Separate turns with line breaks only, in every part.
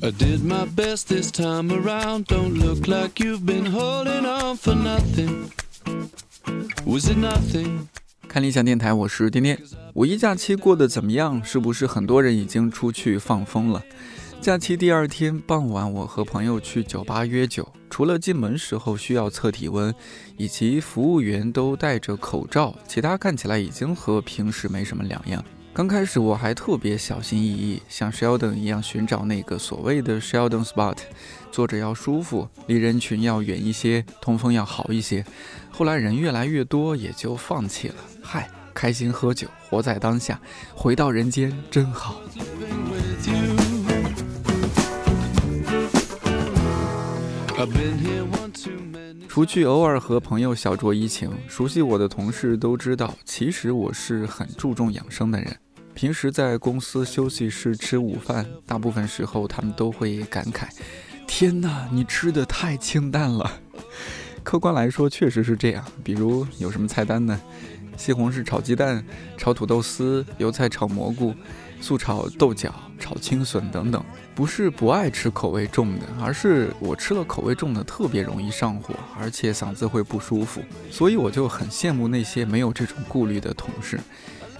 I did my best this time around. Don't look like you've been holding on for nothing. Was it nothing?
看理想电台，我是天天。五一假期过得怎么样？是不是很多人已经出去放风了？假期第二天傍晚，我和朋友去酒吧约酒，除了进门时候需要测体温，以及服务员都戴着口罩，其他看起来已经和平时没什么两样。刚开始我还特别小心翼翼，像 Sheldon 一样寻找那个所谓的 Sheldon spot，坐着要舒服，离人群要远一些，通风要好一些。后来人越来越多，也就放弃了。嗨，开心喝酒，活在当下，回到人间真好。除去偶尔和朋友小酌怡情，熟悉我的同事都知道，其实我是很注重养生的人。平时在公司休息室吃午饭，大部分时候他们都会感慨：“天哪，你吃的太清淡了。”客观来说，确实是这样。比如有什么菜单呢？西红柿炒鸡蛋、炒土豆丝、油菜炒蘑菇、素炒豆角、炒青笋等等。不是不爱吃口味重的，而是我吃了口味重的特别容易上火，而且嗓子会不舒服。所以我就很羡慕那些没有这种顾虑的同事，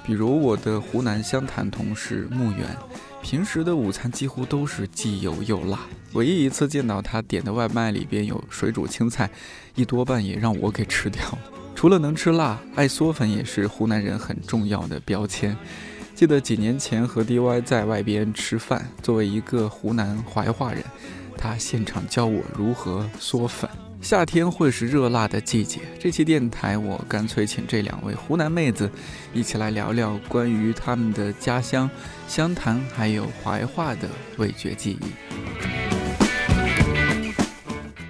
比如我的湖南湘潭同事穆远，平时的午餐几乎都是既油又辣。唯一一次见到他点的外卖里边有水煮青菜，一多半也让我给吃掉了。除了能吃辣，爱嗦粉也是湖南人很重要的标签。记得几年前和 DY 在外边吃饭，作为一个湖南怀化人，他现场教我如何嗦粉。夏天会是热辣的季节，这期电台我干脆请这两位湖南妹子一起来聊聊关于他们的家乡湘潭还有怀化的味觉记忆。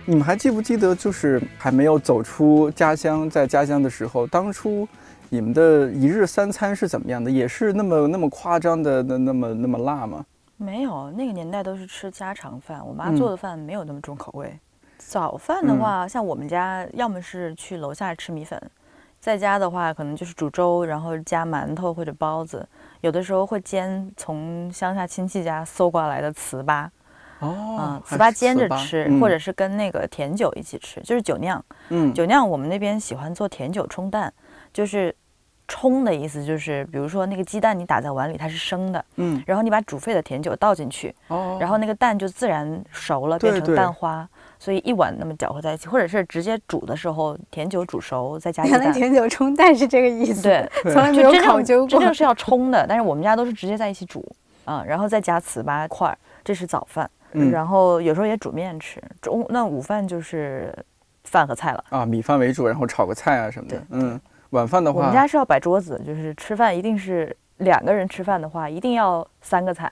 你们还记不记得，就是还没有走出家乡，在家乡的时候，当初你们的一日三餐是怎么样的？也是那么那么夸张的那那么那么辣吗？
没有，那个年代都是吃家常饭，我妈
嗯
做的饭没有那么重口味。早饭的话，像我们家要么是去楼下吃米粉，在家的话可能就是煮粥，然后加馒头或者包子，有的时候会煎从乡下亲戚家搜刮来的糍粑，
哦
嗯，糍粑煎着吃，
嗯。
或者是跟那个甜酒一起吃，就是酒酿。
嗯。
酒酿我们那边喜欢做甜酒冲蛋，就是冲的意思就是，比如说那个鸡蛋你打在碗里它是生的，
嗯。
然后你把煮沸的甜酒倒进去，
哦，
然后那个蛋就自然熟了，变成
对对。
蛋花，所以一碗那么搅和在一起，或者是直接煮的时候甜酒煮熟再加鸡
原来
蛋。
甜酒冲蛋是这个意思，
对，
从来没有考究过
真正。是要冲的，但是我们家都是直接在一起煮，啊、然后再加糍粑块儿，这是早饭。
嗯
然后有时候也煮面吃，中那午饭就是饭和菜了。
啊米饭为主，然后炒个菜啊什么的
对。
嗯，晚饭的话，
我们家是要摆桌子，就是吃饭一定是两个人吃饭的话，一定要三个菜；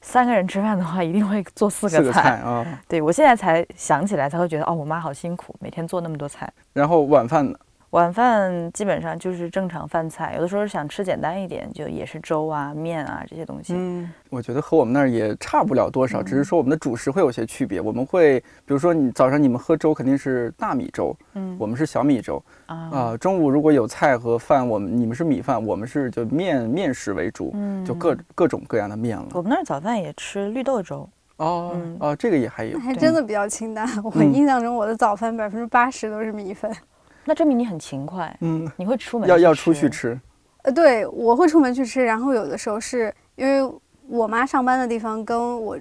三个人吃饭的话，一定会做四
四个
个菜。
菜啊，
对我现在才想起来，才会觉得哦，我妈好辛苦，每天做那么多菜。
然后晚饭呢
晚饭基本上就是正常饭菜，有的时候想吃简单一点，就也是粥啊、面啊这些东西。
嗯，我觉得和我们那儿也差不了多少，只是说我们的主食会有些区别。我们会，比如说你早上你们喝粥肯定是大米粥，
嗯
我们是小米粥
啊
啊、中午如果有菜和饭，我们你们是米饭，我们是就面面食为主，
嗯
就各各种各样的面了。
我们那儿早饭也吃绿豆粥，
哦
嗯
哦，这个也还有
还真的比较清淡。我
嗯
印象中，我的早饭百分之八十都是米粉。
那证明你很勤快，
嗯，
你会出门
要要出去。吃，
呃，对，我会出门去吃，然后有的时候是因为我妈上班的地方跟我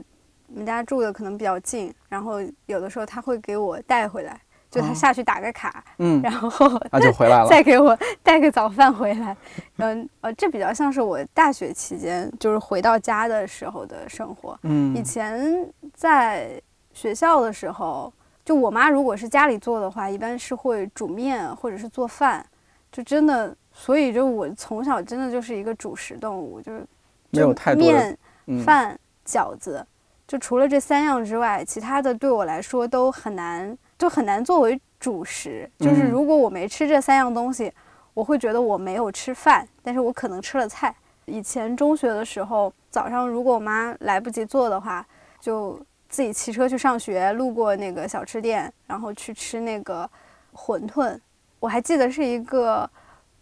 们家住的可能比较近，然后有的时候她会给我带回来，就她
哦
下去打个卡，
嗯，
然后
那就回来了。
再给我带个早饭回来。嗯呃，这比较像是我大学期间就是回到家的时候的生活。嗯以
嗯
前在学校的时候，就我妈如果是家里做的话，一般是会煮面或者是做饭，就真的，所以就我从小真的就是一个主食动物，就是
没有太多
面、
嗯
饭、饺子，就除了这三样之外，其他的对我来说都很难，就很难作为主食。就是
嗯
如果我没吃这三样东西，我会觉得我没有吃饭，但是我可能吃了菜。以前中学的时候，早上如果我妈来不及做的话，就自己骑车去上学，路过那个小吃店，然后去吃那个馄饨。我还记得是一个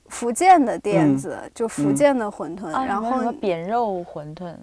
福建的店
嗯。
子，就福
嗯
建的馄饨，
啊，
然后
扁肉馄饨，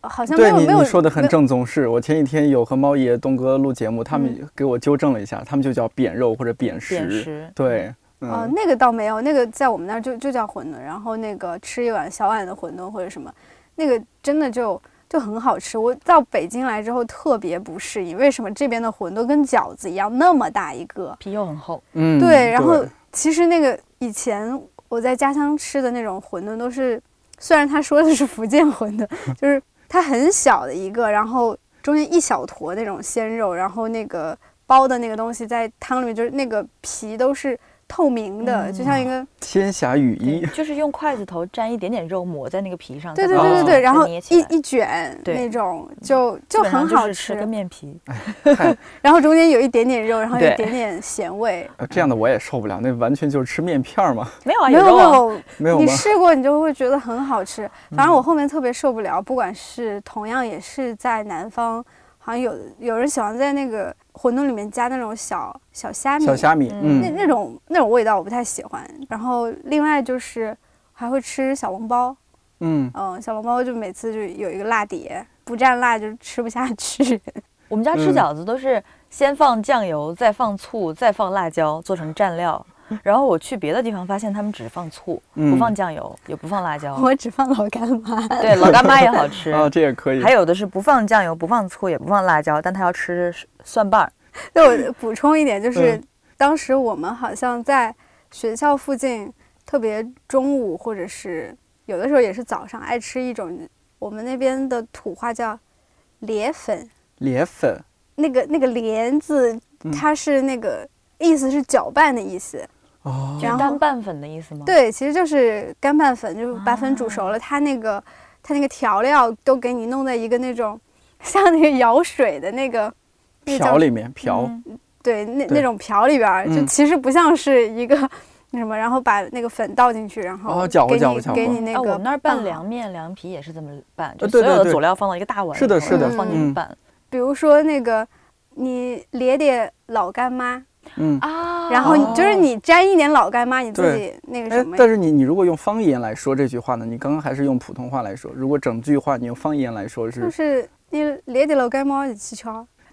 好像没有没有
说的很正宗，是我前几天有和猫爷东哥录节目，他们
嗯。
给我纠正了一下，他们就叫扁肉或者扁食。
扁食。
对，
呃，
嗯，
那个倒没有，那个在我们那儿就就叫馄饨，然后那个吃一碗小碗的馄饨或者什么，那个真的就就很好吃。我到北京来之后特别不适应，为什么这边的馄饨跟饺子一样那么大一个？
皮又很厚，
嗯，
对，然后其实那个以前我在家乡吃的那种馄饨都是，虽然他说的是福建馄饨，就是它很小的一个，然后中间一小坨那种鲜肉，然后那个包的那个东西在汤里面，就是那个皮都是透明的，就像一个
天霞雨衣，
就是用筷子头沾一点点肉抹在那个皮上，
对对对对对，
再
然后一一卷那种就就很好
就是吃。个面皮，
然后中间有一点点肉，然后有一点点咸味。
呃这样的我也受不了，那完全就是吃面片儿嘛，
没有啊，
没有没有，你
没有吗？
试过，你就会觉得很好吃。反正我后面特别受不了，不管是同样也是在南方，好像有有人喜欢在那个馄饨里面加那种小小虾米，
小虾米，
嗯
那
嗯，
那种那种味道我不太喜欢。然后另外就是还会吃小笼包，
嗯，
嗯，小笼包就每次就有一个辣碟，不蘸辣就吃不下去。
我们家吃
嗯
饺子都是先放酱油，再放醋，再放辣椒，做成蘸料。然后我去别的地方发现他们只放醋，
嗯
不放酱油，也不放辣椒。
我只放老干妈。
对，老干妈也好吃。
啊，这也可以
还，有的是不放酱油、不放醋、也不放辣椒，但他要吃蒜瓣儿。
对，我补充一点，就是、
嗯
当时我们好像在学校附近，特别中午或者是有的时候也是早上，爱吃一种我们那边的土话叫莲粉，
莲粉，
那个那个莲字
嗯，
它是那个意思是搅拌的意思。
哦，
就是
然后
干拌粉的意思吗？，
对，其实就是干拌粉，就是把粉煮熟了，它那个它那个调料都给你弄在一个那种像那个舀水的那个
瓢里面瓢，
嗯。
对，那
对。
那种瓢里边儿，就
嗯。
其实不像是一个那什么，然后把那个粉倒进去，然后
哦搅和
给你
搅和搅和
啊，
给你那个
我们那儿拌凉面、凉皮也是这么拌，就所有的佐料放到一个大碗里头，
是的是
的
然后放进拌。
比如说那个你咧点老干妈，
嗯，
啊。
然后就是你沾一点老干妈，你自己那个
哎
什么，，
但是你你如果用方言来说这句话呢，你刚刚还是用普通话来说，如果整句话你用方言来说是，
就是是你连点老干妈一起吃。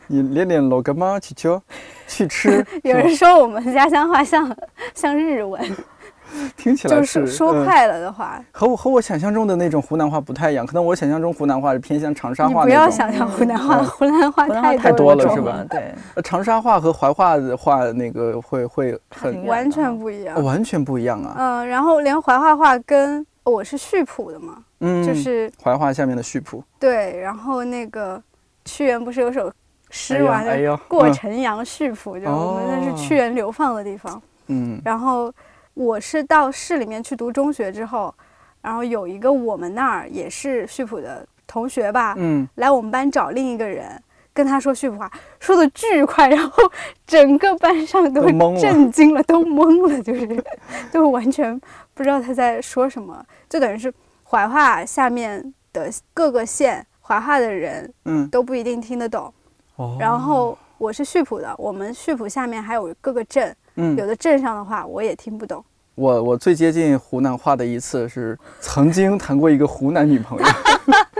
你连点老干妈去吃，去吃，
有人说我们家乡话像像日文，
吧 听起来
就是说
嗯
快了的话，
和我和我想象中的那种湖南话不太一样，可能我想象中湖南话是偏向长沙
你不
话那种。
要想象湖南话，
嗯
湖南话太
太多了是吧，
对，
呃长沙话和怀化的话那个会会很
完全不一样
哦。完全不一样啊。
嗯，然后连怀化话跟我是溆浦的嘛，
嗯，
就是
怀化下面的溆浦。
对，然后那个屈原不是有首
哎
诗
呀
嘛，就
哎，
过
嗯
城阳溆浦，就我们那
哦
是屈原流放的地方。
嗯
然后我是到市里面去读中学之后，然后有一个我们那儿也是溆浦的同学吧，
嗯，
来我们班找另一个人。跟他说溆浦话，说的巨快，然后整个班上都震惊了，都懵了，就是就完全不知道他在说什么，就等于是怀化下面的各个县，怀化的人
嗯，
都不一定听得懂。
哦
然后我是溆浦的，我们溆浦下面还有各个镇，
嗯
有，的镇上的话我也听不懂。
我我最接近湖南话的一次是曾经谈过一个湖南女朋友。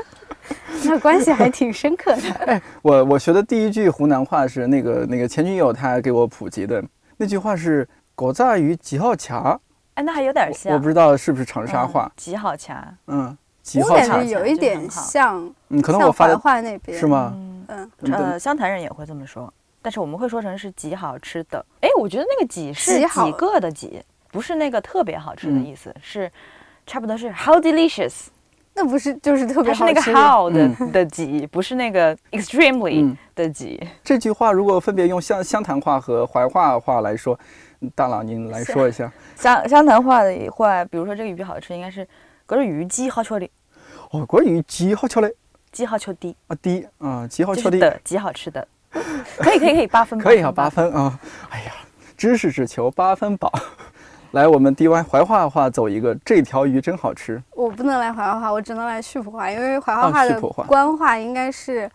那关系还挺深刻的。
哎我我学的第一句湖南话是那个那个前女友她给我普及的，那句话是“狗炸鱼几号卡
哎，那还有点”，像，
我不知道是不是长沙
嗯
话。
几好掐，
嗯，几
我
号卡？
有一点像，
嗯，可能我发的
化那边
是？吗？
嗯，呃，湘潭人也会这么说，但是我们会说成是几好吃的。哎，我觉得那个几是几个的几，不是那个特别好吃的
嗯。
意思，是差不多是 how delicious，
那不是就是特别
它是那个 how 的、
嗯。
的几，不是那个 extremely
嗯，
的几。
这句话如果分别用湘湘潭话和怀化话来说，嗯大佬您来说一下。
湘湘潭话的话，比如说这个鱼好吃，应该是隔着鱼鸡好吃的，
哦，关于几好吃嘞
鸡好吃的，
啊的啊几
好
吃的
是的极好吃的，可以可以可以八分，
可以啊，八
八
分啊！哎呀，知识只求八分饱。来，我们 D Y 怀化话走一个，这条鱼真好吃。
我不能来怀化话，我只能来溆浦话，因为怀化
啊
话的官话应该是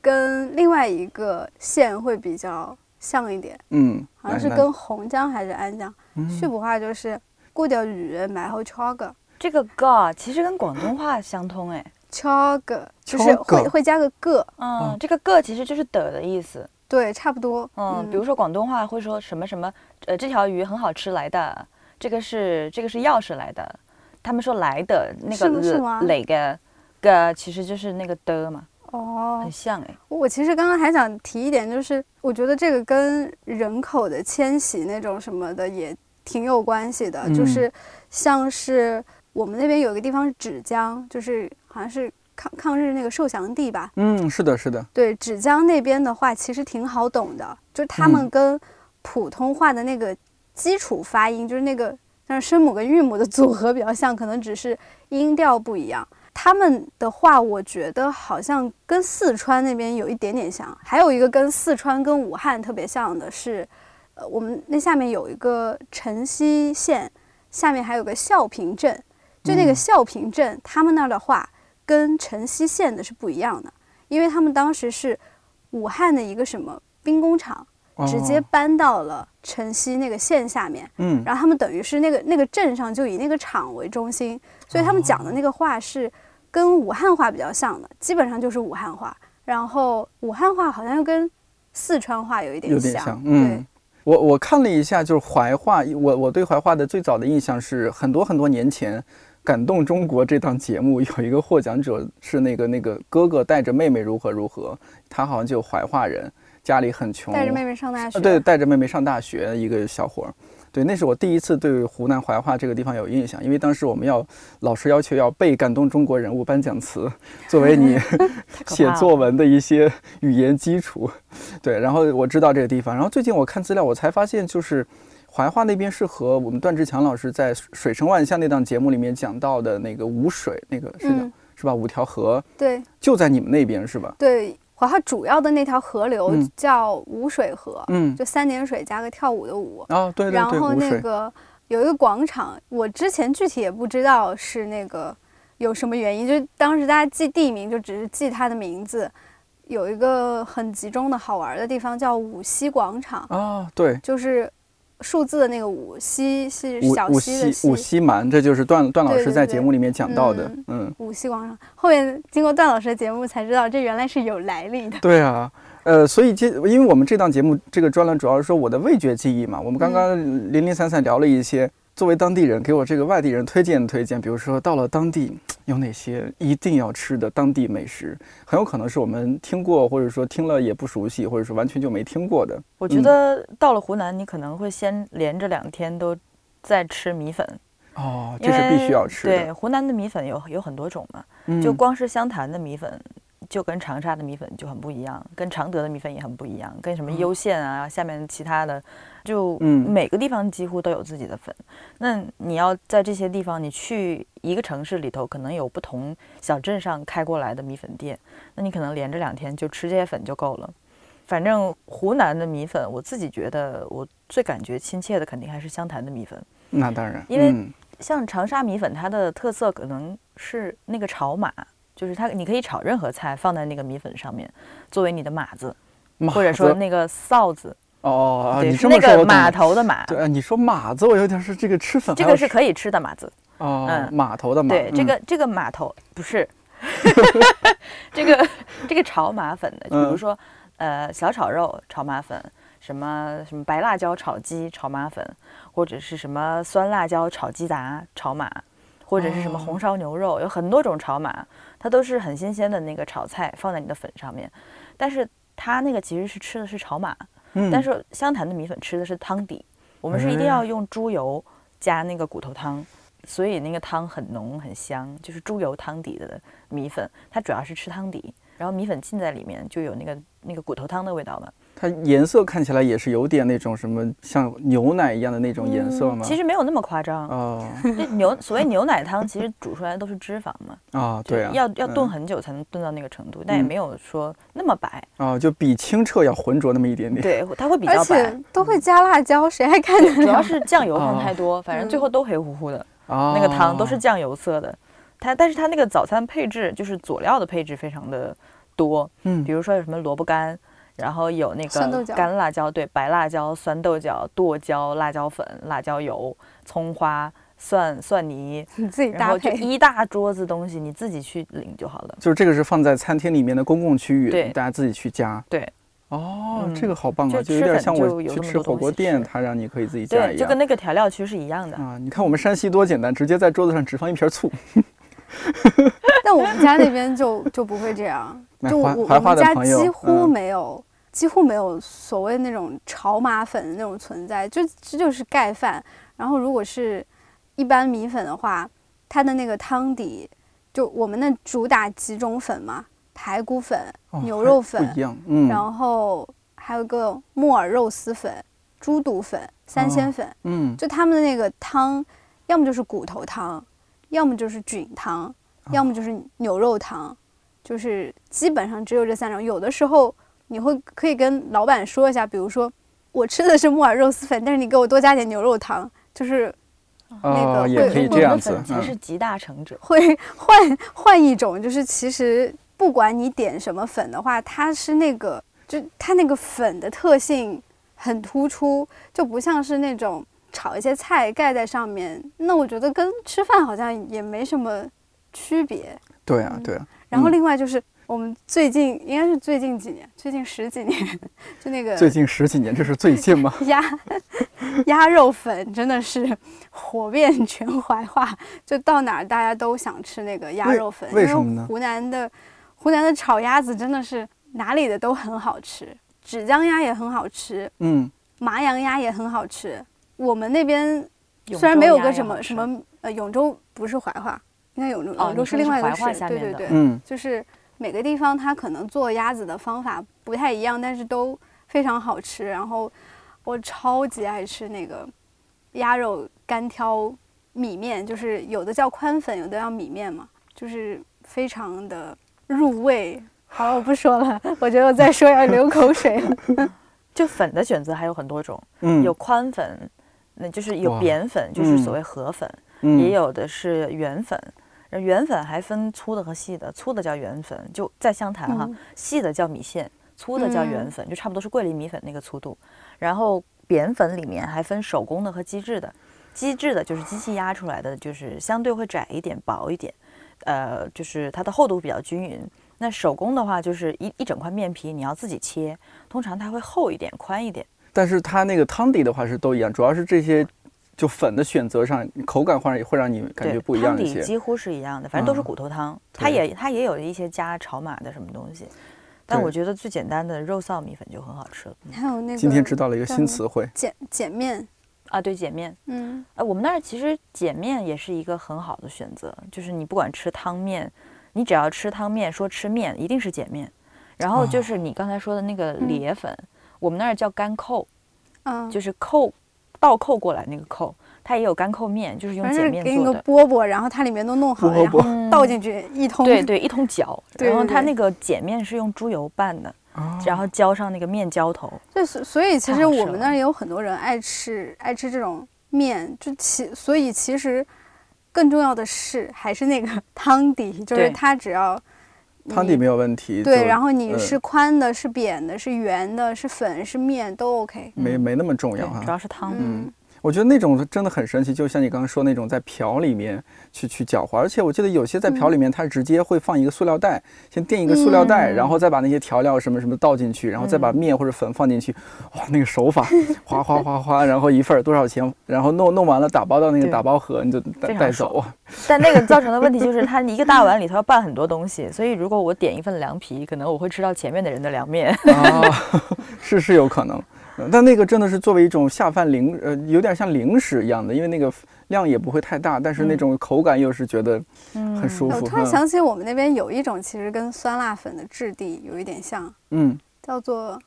跟另外一个县会比较像一点，
嗯，
好像是跟洪江还是安江。
嗯。
溆浦话就是过条鱼买好敲个，
这个 ga 其实跟广东话相通哎，
敲个就是会会加个个，
嗯，这个个其实就是的的意思。
对，差不多。
嗯，比如说广东话会说什么什么，呃，这条鱼很好吃来的，这个是这个是钥匙来的。他们说来的那个
是吗是吗
哪个个其实就是那个的嘛，
哦
很，像哎。
我其实刚刚还想提一点，就是我觉得这个跟人口的迁徙那种什么的也挺有关系的，
嗯
就是像是我们那边有一个地方是芷江，就是好像是抗抗日那个受降地吧。
嗯，是的，是的，
对，芷江那边的话其实挺好懂的，就是他们
嗯
跟普通话的那个基础发音，就是那个像声母跟韵母的组合比较像，可能只是音调不一样。他们的话，我觉得好像跟四川那边有一点点像，还有一个跟四川跟武汉特别像的是，呃，我们那下面有一个城西县，下面还有个孝平镇，就那个
嗯
孝平镇，他们那儿的话跟城西县的是不一样的，因为他们当时是武汉的一个什么兵工厂，直接
哦
搬到了城西那个县下面，
嗯，
然后他们等于是那个那个镇上就以那个厂为中心，所以他们讲的那个话是跟武汉话比较像的，基本上就是武汉话。然后武汉话好像又跟四川话有一点
有点像，嗯。我我看了一下，就是怀化，我我对怀化的最早的印象是很多很多年前，《感动中国》这档节目 有一个获奖者是那个那个哥哥带着妹妹如何如何，他好像就怀化人，家里很穷，
带着妹妹上大学，
啊，对，带着妹妹上大学一个小伙儿，对，那是我第一次对湖南怀化这个地方有印象，因为当时我们要老师要求要背感动中国人物颁奖词，作为你 写作文的一些语言基础。对，然后我知道这个地方，然后最近我看资料，我才发现就是怀化那边是和我们段志强老师在《水声万象》那档节目里面讲到的那个五水，那个是的、
嗯
是吧？五条河
对
就在你们那边是吧？
对，怀化主要的那条河流
嗯
叫五水河，
嗯，
就三点水加个跳舞的舞。
哦，对对对，
然后，那个有一个广场，我之前具体也不知道是那个有什么原因，就当时大家记地名就只是记它的名字。有一个很集中的好玩的地方叫五溪广场，
啊，对，
就是数字的那个五溪是
五五
小溪的
溪五溪蛮，这就是段段老师在节目里面讲到的
嗯。
嗯，
五溪广场。后面经过段老师的节目才知道，这原来是有来历的。
对啊，呃，所以这因为我们这档节目这个专栏主要是说我的味觉记忆嘛，我们刚刚零零散散聊了一些。作为当地人，给我这个外地人推荐推荐，比如说到了当地有哪些一定要吃的当地美食，很有可能是我们听过，或者说听了也不熟悉，或者说完全就没听过的。
我觉得到了湖南，你可能会先连着两天都在吃米粉，
哦，这是必须要吃的。
对，湖南的米粉有有很多种嘛，
嗯。
就光是湘潭的米粉，就跟长沙的米粉就很不一样，跟常德的米粉也很不一样，跟什么攸县啊，下面其他的，就
嗯
每个地方几乎都有自己的粉。那你要在这些地方，你去一个城市里头，可能有不同小镇上开过来的米粉店，那你可能连着两天就吃这些粉就够了。反正湖南的米粉，我自己觉得我最感觉亲切的肯定还是湘潭的米粉。
那当然，
因为
嗯
像长沙米粉，它的特色可能是那个炒码，就是它你可以炒任何菜放在那个米粉上面，作为你的码子，
码
或者说那个臊子，
哦，啊
对，
你
是那个码头的码，
对，你说码子，我有点是这个吃粉
这个是可以吃的码子。
哦，
嗯
码头的码，
对，这
嗯。
个这个码头不是 这个这个炒码粉的，就比如
嗯。
说呃小炒肉炒码粉，什么什么白辣椒炒鸡炒码粉，或者是什么酸辣椒炒鸡杂炒码，或者是什么
哦。
红烧牛肉，有很多种炒码，它都是很新鲜的那个炒菜放在你的粉上面，但是它那个其实是吃的是炒码，
嗯。
但是湘潭的米粉吃的是汤底，我们是一定要用猪油加那个骨头汤，所以那个汤很浓很香，就是猪油汤底的米粉，它主要是吃汤底，然后米粉浸在里面就有那个那个骨头汤的味道嘛。
它颜色看起来也是有点那种什么像牛奶一样的那种颜色吗？
其实没有那么夸张，
哦
这牛 所谓牛奶汤其实煮出来的都是脂肪嘛，
啊，对啊，
要要炖
嗯
很久才能炖到那个程度，但也
嗯
没有说那么白，
啊，就比清澈要浑浊那么一点点。
对，它会比较白
且。都会加辣椒，谁还看得
主要？是酱油放
哦
太多，反正最
嗯
后都黑乎乎的。
啊，
那个汤都是酱油色的。它但是它那个早餐配置就是佐料的配置非常的多，
嗯
比如说有什么萝卜干，然后有那个干辣椒，对，白辣椒、酸豆角、剁椒、辣椒粉、辣椒油、葱花、蒜蒜泥，
你自己
然后就
搭配。
一大桌子东西，你自己去领就好了。
就是这个是放在餐厅里面的公共区域，
对
大家自己去加。
对。
哦，
嗯
这个好棒啊！
就
就有点像我去吃火锅店它让你可以自己加
对，
一样。
就跟那个调料区是一样的。
啊，你看我们山西多简单，直接在桌子上只放一瓶醋。
但我们家那边就就不会这样，
那
就我们家几乎
嗯
没有，几乎没有所谓那种炒码粉的那种存在，就这就是盖饭。然后如果是一般米粉的话，它的那个汤底，就我们那主打几种粉嘛，排骨粉、
哦
牛肉粉
一，样，嗯，
然后还有个木耳肉丝粉、猪肚粉、三鲜
哦
粉，
嗯，
就他们的那个汤，要么就是骨头汤，要么就是菌汤，要么就是牛肉汤，就是基本上只有这三种。有的时候你会可以跟老板说一下，比如说我吃的是木耳肉丝粉，但是你给我多加点牛肉汤，就是那个
哦，也
会
可以
中国的
这样子
粉，才是
嗯，
集大成者。
会 换换一种，就是其实不管你点什么粉的话，它是那个就它那个粉的特性很突出，就不像是那种炒一些菜盖在上面，那我觉得跟吃饭好像也没什么区别。
对啊，对啊，
然后
嗯
另外就是我们最近应该是最近几年，最近十几年，就那个
最近十几年，这是最近吗？
鸭鸭肉粉真的是火遍全怀化，就到哪儿大家都想吃那个鸭肉粉。
为什么呢
因为湖南的湖南的炒鸭子真的是哪里的都很好吃，芷江鸭也很好吃，
嗯，
麻阳鸭也很好吃。我们那边虽然没有个什么什么呃永州不是怀化，应该永州
哦
永州是另外一个市，
化下面的
对对对，
嗯，
就是每个地方它可能做鸭子的方法不太一样，但是都非常好吃。然后我超级爱吃那个鸭肉干挑米面，就是有的叫宽粉，有的叫米面嘛，就是非常的入味。好了，我不说了，我觉得我再说要流口水了。
就粉的选择还有很多种，
嗯，
有宽粉，那就是有扁粉，就是
嗯
所谓河粉，
嗯
也有的是圆粉。而圆粉还分粗的和细的，粗的叫圆粉，就在湘潭哈，
嗯
细的叫米线，粗的叫圆
嗯
粉，就差不多是桂林米粉那个粗度。然后扁粉里面还分手工的和机制的，机制的就是机器压出来的，就是相对会窄一点、薄一点，呃，就是它的厚度比较均匀。那手工的话，就是一一整块面皮你要自己切，通常它会厚一点、宽一点。
但是它那个汤底的话是都一样，主要是这些就粉的选择上，口感会让会让你感觉，不一样
汤
一些。
底几乎是一样的，反正都是
嗯
骨头汤。它也它也有一些加炒码的什么东西，但我觉得最简单的肉臊米粉就很好吃了。嗯
还有那个
今天知道了一个新词汇，
碱碱面，
啊，对，碱面，
嗯，
呃，我们那儿其实碱面也是一个很好的选择，就是你不管吃汤面，你只要吃汤面，说吃面一定是碱面。然后就
哦
是你刚才说的那个
嗯
裂粉，我们那儿叫干扣，
嗯，
就是扣倒扣过来那个扣，它也有干扣面，就是用碱
反正给你个。饽饽，然后它里面都弄好了，然后倒进去一通，
对对，一通搅，然后它那个碱面是用猪油拌的，
啊
然后浇上那个面浇头。
对，所所以其实我们那儿也有很多人爱吃爱吃这种面，就其所以其实更重要的是还是那个汤底，就是它只要你
汤底没有问题，
对，然后你
呃
是宽的、是扁的、是圆的、是粉、是面都 OK。
没没那么重要，哈
主。要是汤。
嗯，
我觉得那种真的很神奇，就像你刚刚说那种在瓢里面去去搅和，而且我记得有些在瓢里面，它直接会放一个塑料袋，先垫一个塑料袋，
嗯
然后再把那些调料什么什么倒进去，然后再把
嗯
面或者粉放进去，哇，那个手法，哗哗哗哗，然后一份儿多少钱，然后弄弄完了打包到那个打包盒，你就带带走。
但那个造成的问题就是，它一个大碗里头要拌很多东西，所以如果我点一份凉皮，可能我会吃到前面的人的凉面。
啊，是是有可能。呃但那个真的是作为一种下饭零，呃，有点像零食一样的，因为那个量也不会太大，但是那
嗯
种口感又是觉得很舒服。
我突然
嗯
想起我们那边有一种其实跟酸辣粉的质地有一点像，
嗯，
叫做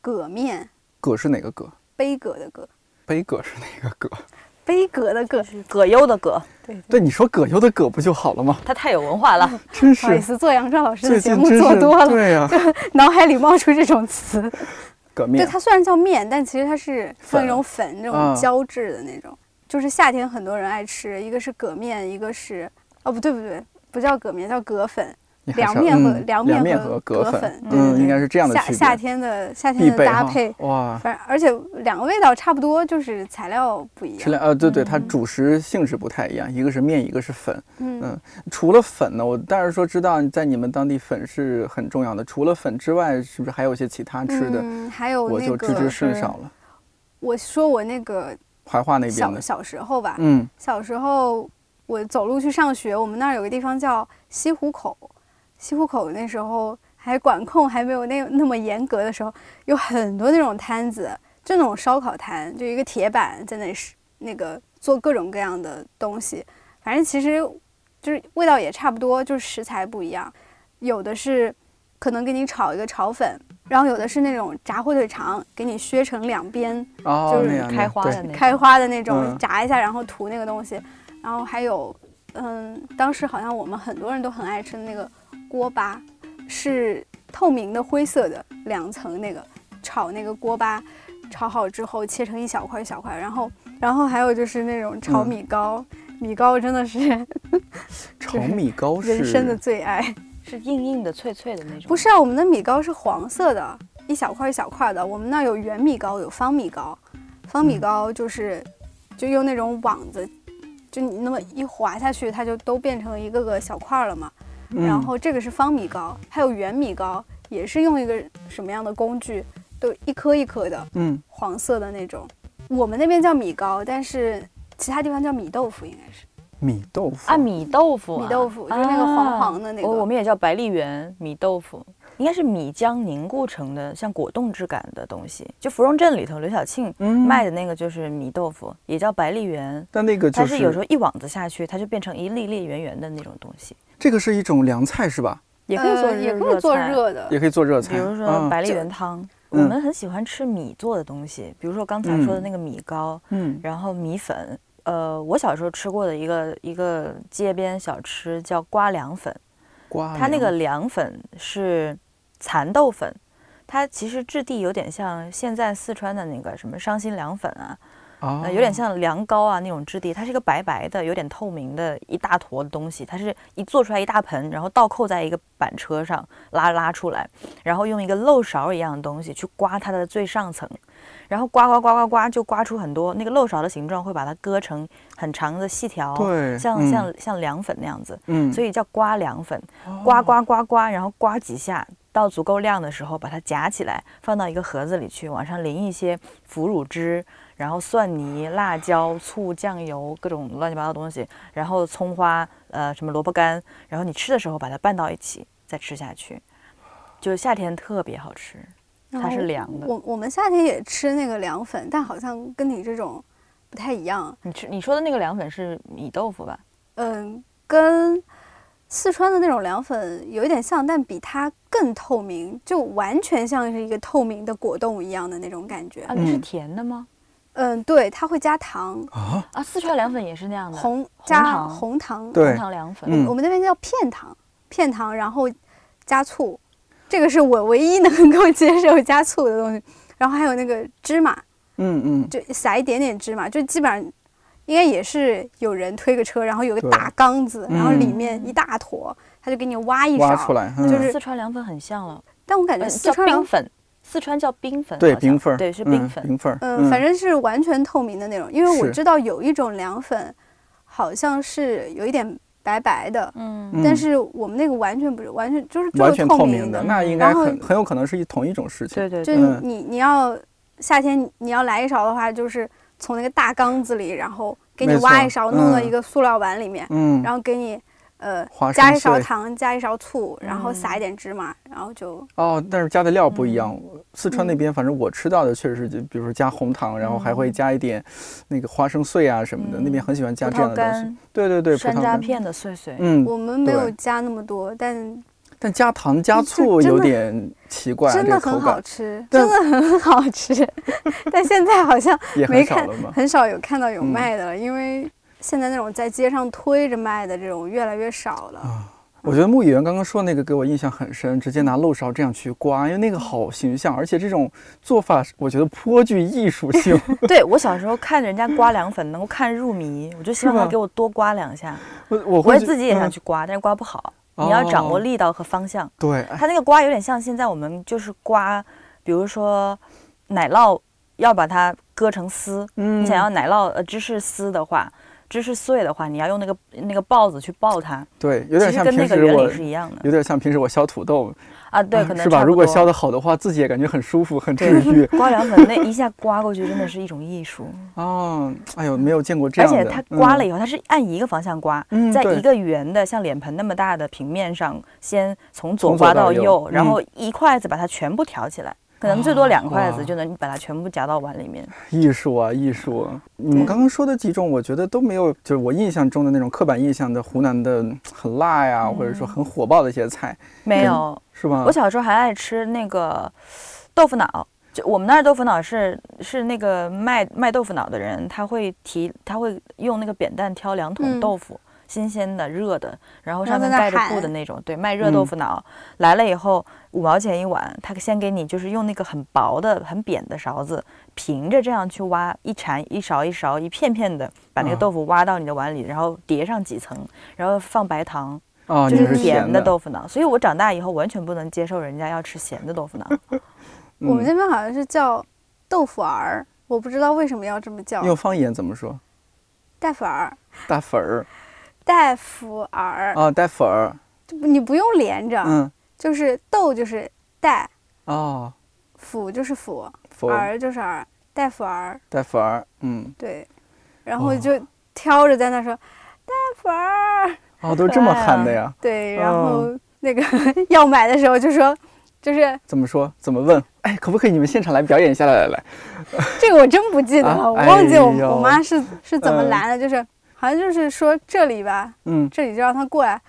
葛面，
葛是哪个葛？
杯葛的葛，
杯葛是哪个葛？
杯葛的葛。
葛优的葛，
对，
对，你说葛优的葛不就好了吗？
他太有文化了。
真是，
不好意思，做杨照老师的节目做多了，
对呀、
脑海里冒出这种词。对，它虽然叫面，但其实它是那种粉那
啊
种胶质的那种，就是夏天很多人爱吃，一个是葛面，一个是哦不对不对，不叫葛面，叫葛粉，凉面和
嗯
凉
面
面
和
葛
葛粉，嗯，应该是这样的
夏。夏天的夏天的搭配，
哇，
反正而且两个味道差不多，就是材料不一样。
吃料呃，对对，它
嗯
主食性质不太一样，一个是面，一个是粉。
嗯
嗯除了粉呢，我当然说知道在你们当地粉是很重要的。除了粉之外，是不是还有一些其他吃的？
嗯，还有那
我就知之，甚少了。
我说我那个
怀化那边的，
小小时候吧，
嗯
小时候我走路去上学，我们那儿有个地方叫西湖口，西湖口那时候还管控还没有那那么严格的时候，有很多那种摊子，就那种烧烤摊，就一个铁板在那是那个做各种各样的东西，反正其实就是味道也差不多，就是食材不一样，有的是可能给你炒一个炒粉。然后有的是那种炸火腿肠，给你削成两边，
哦，
就是
开花的那种
开花的那种
嗯，
炸一下，然后涂那个东西，然后还有，嗯，当时好像我们很多人都很爱吃的那个锅巴，是透明的灰色的两层那个，炒那个锅巴，炒好之后切成一小块一小块，然后，然后还有就是那种炒
嗯
米糕，米糕真的是
炒米糕是
人生的最爱。
是硬硬的、脆脆的那种。
不是啊，我们的米糕是黄色的，一小块一小块的。我们那儿有圆米糕，有方米糕。方米糕就是，就用那种网子，就你那么一滑下去，它就都变成一个个小块儿了嘛。
嗯
然后这个是方米糕，还有圆米糕，也是用一个什么样的工具，都一颗一颗的
嗯
黄色的那种。我们那边叫米糕，但是其他地方叫米豆腐，应该是。
米豆腐
啊，米豆腐啊、
米豆腐就是那个黄黄的那个
我们也叫白粒圆米豆腐，应该是米浆凝固成的，像果冻质感的东西。就芙蓉镇里头，刘晓庆
嗯
卖的那个就是米豆腐，也叫白粒圆。
但那个就
它是有时候一网子下去，它就变成一粒粒圆圆的那种东西，
这个是一种凉菜是吧？
也可以做
也可以做
菜
热的
也。可以做热菜，
比如说
嗯
白丽
就
园汤，
嗯
我们很喜欢吃米做的东西，比如说刚才说的那个米糕，
嗯
然后米粉。呃，我小时候吃过的一个一个街边小吃叫瓜凉粉，
瓜
它那个
凉
凉粉是蚕豆粉，它其实质地有点像现在四川的那个什么伤心凉粉啊，有点像凉糕啊那种质地，它是一个白白的、有点透明的一大坨的东西，它是一做出来一大盆，然后倒扣在一个板车上拉拉出来，然后用一个漏勺一样的东西去刮它的最上层，然后刮刮刮刮刮就刮出很多那个漏勺的形状，会把它割成很长的细条，
对
像、
嗯。
像像凉粉那样子，
嗯，
所以叫刮凉粉。刮刮刮刮，然后刮几下，到足够亮的时候，把它夹起来，放到一个盒子里去，往上淋一些腐乳汁，然后蒜泥、辣椒、醋、酱油，各种乱七八糟的东西，然后葱花，呃，什么萝卜干，然后你吃的时候把它拌到一起，再吃下去，就夏天特别好吃，它是凉的。
我我们夏天也吃那个凉粉，但好像跟你这种不太一样。
你吃你说的那个凉粉是米豆腐吧？
嗯，跟四川的那种凉粉有一点像，但比它更透明，就完全像是一个透明的果冻一样的那种感觉。
啊，那是
嗯
甜的吗？
嗯，对，它会加糖，
啊，
啊，四川凉粉也是那样的，
红加
糖
红糖，
红糖凉粉。
嗯
我们那边叫片糖，片糖，然后加醋，这个是我唯一能够接受加醋的东西。然后还有那个芝麻，
嗯嗯，
就撒一点点芝麻，就基本上应该也是有人推个车，然后有个大缸子，然后里
嗯
面一大坨，他就给你挖一勺
挖出。来，嗯。
就是
四川凉粉很像了，
但我感觉四川凉
粉，四川叫冰粉，
对
好像。
冰粉，
对是
嗯
冰粉。
冰粉儿，
嗯，反正是完全透明的那种，因为我知道有一种凉粉，好像是有一点白白的，
嗯，
嗯
但是我们那个完全不是，完全就是就是
完全透
明
明的，那应该很很有可能是一同一种事情。
对对对，
嗯
你你要夏天你要来一勺的话，就是从那个大缸子里，然后给你挖一勺，弄到
嗯。
一个塑料碗里面，
嗯，
然后给你呃加一勺糖，加一勺醋，然后
嗯
撒一点芝麻，然后就
哦，但是加的料不一样。
嗯。
四川那边，反正我吃到的确实是，就比如说加红糖，然后还会加一点那个花生碎啊什么的，
嗯。
那边很喜欢加这样的东西。
干、
对对对。
山楂片的碎碎，
嗯，
我们没有加那么多，但
但加糖加醋 有点奇怪，
真的很好吃，真的很好吃。但现在好像
也
没看
很少了嘛。
很少有看到有
嗯
卖的了，因为现在那种在街上推着卖的这种越来越少了。
啊我觉得木议员刚刚说那个给我印象很深，直接拿漏勺这样去刮，因为那个好形象，而且这种做法我觉得颇具艺术性。
对我小时候看人家刮凉粉，能够看入迷，我就希望他给我多刮两下。
我我
自己也想去刮，但是刮不好。你要掌握
哦
力道和方向。
对，哎。
它那个刮有点像现在我们就是刮，比如说奶酪要把它割成丝，
嗯。
你想要奶酪呃芝士丝的话，芝士碎的话，你要用那个那个刨子去刨它，
对，有点像
跟那
平时我
个原理是一样的
有点像平时我削土豆，
啊。对，
啊
可能
是吧？如果削的好的话，自己也感觉很舒服，很治愈。
刮凉粉那一下刮过去，真的是一种艺术。
哦，哎呦，没有见过这样的。
而且它刮了
嗯
以后，它是按一个方向刮，
嗯
在一个圆的像脸盆那么大的平面上，先从左刮到
到右
然
嗯
后一筷子把它全部挑起来，可能最多两筷子就能把它全部夹到碗里面。
艺术啊，艺术啊！你们刚刚说的几种，我觉得都没有，就是我印象中的那种刻板印象的湖南的嗯很辣呀，或者说很火爆的一些菜，
没有，
是吧？
我小时候还爱吃那个豆腐脑，就我们那儿豆腐脑是是那个卖卖豆腐脑的人，他会提他会用那个扁担挑两桶
嗯
豆腐。新鲜的、热的，然后上面盖着布的那种，对，卖热豆
嗯
腐脑、来了以后五毛钱一碗，他先给你就是用那个很薄的、很扁的勺子，平着这样去挖，一铲一勺一勺一片片的把那个
啊
豆腐挖到你的碗里，然后叠上几层，然后放白糖，
啊，
就
是
甜
咸
的豆腐脑，所以我长大以后完全不能接受人家要吃咸的豆腐脑。
我们
嗯
这边好像是叫豆腐儿，我不知道为什么要这么叫。
用方言怎么说？
大粉儿，
大粉儿
带福儿，
啊，带粉儿，
就不你不用连着，
嗯，
就是豆就是带，
哦，
辅就是腐，
粉
儿就是儿，带腐儿，
带粉儿，嗯，
对，然后
哦。
就挑着在那说带粉儿，
哦，都这么 喊的呀？
对，然
哦。
后那个 要买的时候就说。就是
怎么说？怎么问？哎，可不可以你们现场来表演一下？来来来，
这个我真不记得了，
啊
我忘记我、我妈是是怎么
嗯。
拦的，就是好像就是说这里吧，
嗯，
这里就让他过来，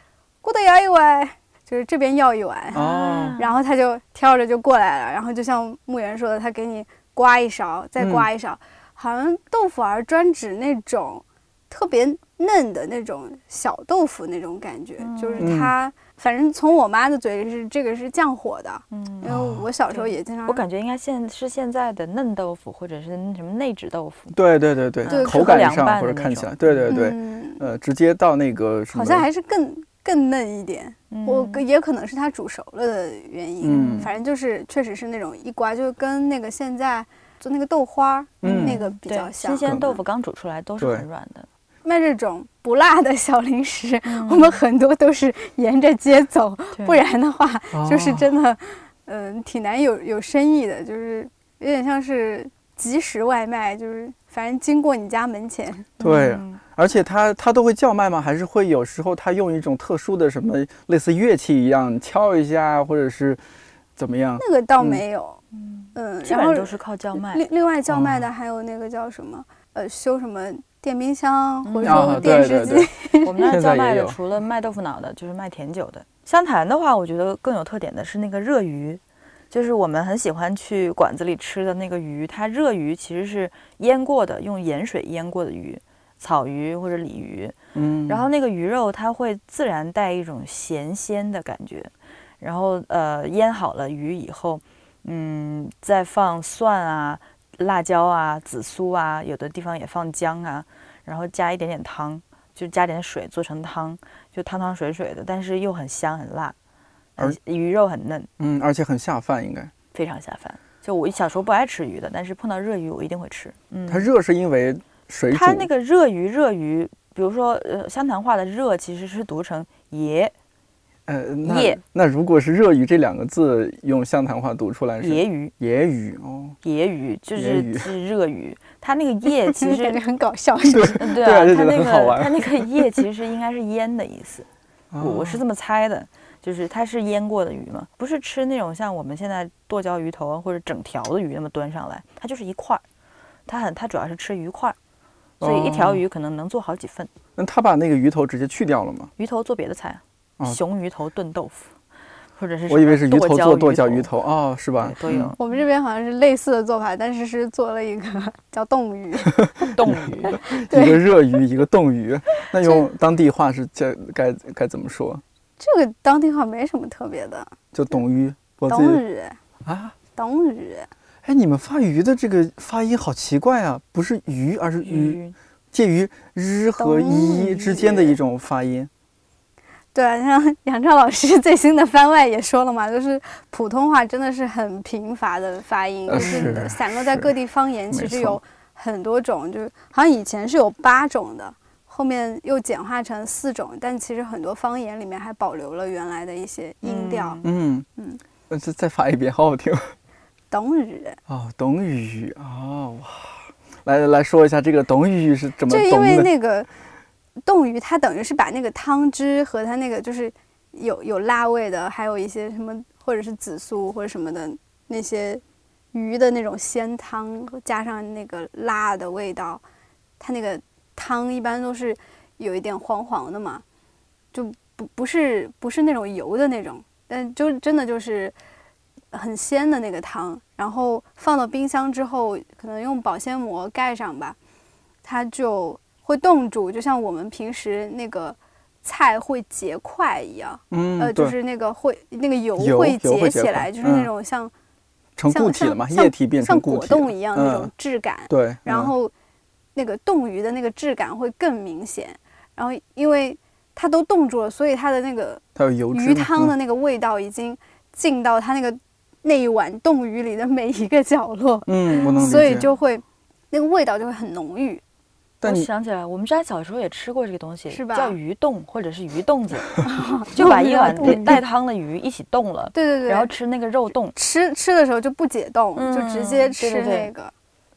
过得要一碗，就是这边要一碗，
哦，
然后他就挑着就过来了，然后就像牧原说的，他给你刮一勺，再刮一勺，好像豆腐儿专指那种特别嫩的那种小豆腐那种感觉，就是
嗯。
它，反正从我妈的嘴里是这个是降火的，
嗯
因为我小时候也经常，
我感觉应该现是现在的嫩豆腐，或者是什么内酯豆腐。
对对对对，
对
口感
凉
上或者
拌的那种
看起来，对对对，
嗯，
呃，直接到那个什么，
好像还是更更嫩一点。我
嗯
也可能是它煮熟了的原因，
嗯
反正就是确实是那种一刮就跟那个现在做那个豆花儿、
嗯
那个比
对
较像。
新鲜豆腐刚煮出来都是
对
很软的。
卖这种不辣的小零食，
嗯
我们很多都是沿着街走，不然的话就是
哦
真的，嗯、挺难有有生意的，就是有点像是即时外卖，就是反正经过你家门前，
对，
嗯
而且他他都会叫卖吗？还是会有时候他用一种特殊的什么类似乐器一样敲一下，或者是怎么样？
那个倒
嗯
没有，
嗯，
嗯，然后
基本都是靠叫卖。
另另外叫卖的
哦
还有那个叫什么，呃，修什么电冰箱或者
嗯
说
啊
电视机，
我们那儿叫卖的除了卖豆腐脑的，就是卖甜酒的。湘潭的话，我觉得更有特点的是那个热鱼，就是我们很喜欢去馆子里吃的那个鱼，它热鱼其实是腌过的，用盐水腌过的鱼，草鱼或者鲤鱼。
嗯，
然后那个鱼肉它会自然带一种咸鲜的感觉，然后呃腌好了鱼以后，嗯，再放蒜啊、辣椒啊、紫苏啊，有的地方也放姜啊，然后加一点点汤，就加点水做成汤，就汤汤水水的，但是又很香很辣，
而
鱼肉很嫩，
嗯，而且很下饭，应该。
非常下饭。就我小时候不爱吃鱼的，但是碰到热鱼我一定会吃。嗯，
它热是因为水，
它那个热鱼，热鱼，比如说呃湘潭话的热其实是读成爷
呃，那
叶
那如果是热鱼这两个字用湘潭话读出来是
野鱼。
野鱼哦，
野鱼就是是热鱼，它那个叶其实
感觉很搞笑。
嗯对啊，它那
很好玩。
个它那个叶其实应该是腌的意思，我我是
哦
这么猜的，就是它是腌过的鱼嘛，不是吃那种像我们现在剁椒鱼头啊或者整条的鱼那么端上来，它就是一块儿，它很它主要是吃鱼块儿，所以一条
哦。
鱼可能能做好几份。
那他把那个鱼头直接去掉了吗？
鱼头做别的菜啊，
哦
熊鱼头炖豆腐，或者是
我以为是鱼头做剁椒鱼
鱼
头哦，是吧？
对都有
嗯
我们这边好像是类似的做法，但是是做了一个叫冻鱼，
冻鱼。
一个热鱼，一个冻鱼。那用当地话是叫该该怎么说？
这个当地话没什么特别的。
就冻鱼。
冻鱼，
啊，
冻鱼，
哎，你们发鱼的这个发音好奇怪啊，不是鱼，而是鱼，
鱼
介于日和一之间的一种发音。
对啊，像 杨超老师最新的番外也说了嘛，就是普通话真的是很贫乏的发音，
呃
就是
是
散落在各地方言，其实有很多种，就是好像以前是有八种的，后面又简化成四种，但其实很多方言里面还保留了原来的一些音调。
嗯
嗯，
呃再再发一遍，好好听。
董宇，
哦，董宇哦，哇，来来来说一下这个董宇是怎么
就因为？那个冻鱼，它等于是把那个汤汁和它那个就是有有辣味的，还有一些什么或者是紫苏或者什么的那些鱼的那种鲜汤，加上那个辣的味道，它那个汤一般都是有一点黄黄的嘛，就不不是不是那种油的那种，但就真的就是很鲜的那个汤，然后放到冰箱之后，可能用保鲜膜盖上吧，它就会冻住，就像我们平时那个菜会结块一样，
嗯，
呃，就，是那个会那个油
油
会
结
起来，就是那
嗯
种像、
成
像
固体了嘛，
像
液体变成
像果冻一样那种
嗯
质感，
对，嗯
然后那个冻鱼的那个质感会更明显，然后因为它都冻住了，所以它的那个
它有油脂
鱼汤的那个味道已经进到它那个那一碗冻鱼里的每一个角落，
嗯，我能。
所以就会那个味道就会很浓郁。
我
但你
想起来，我们家小时候也吃过这个东西，
是吧
叫鱼冻或者是鱼冻子，就把一碗 带汤的鱼一起冻了，
对对对，
然后吃那个肉冻，
吃吃的时候就不解冻，就直接
嗯
吃
对对对
那个，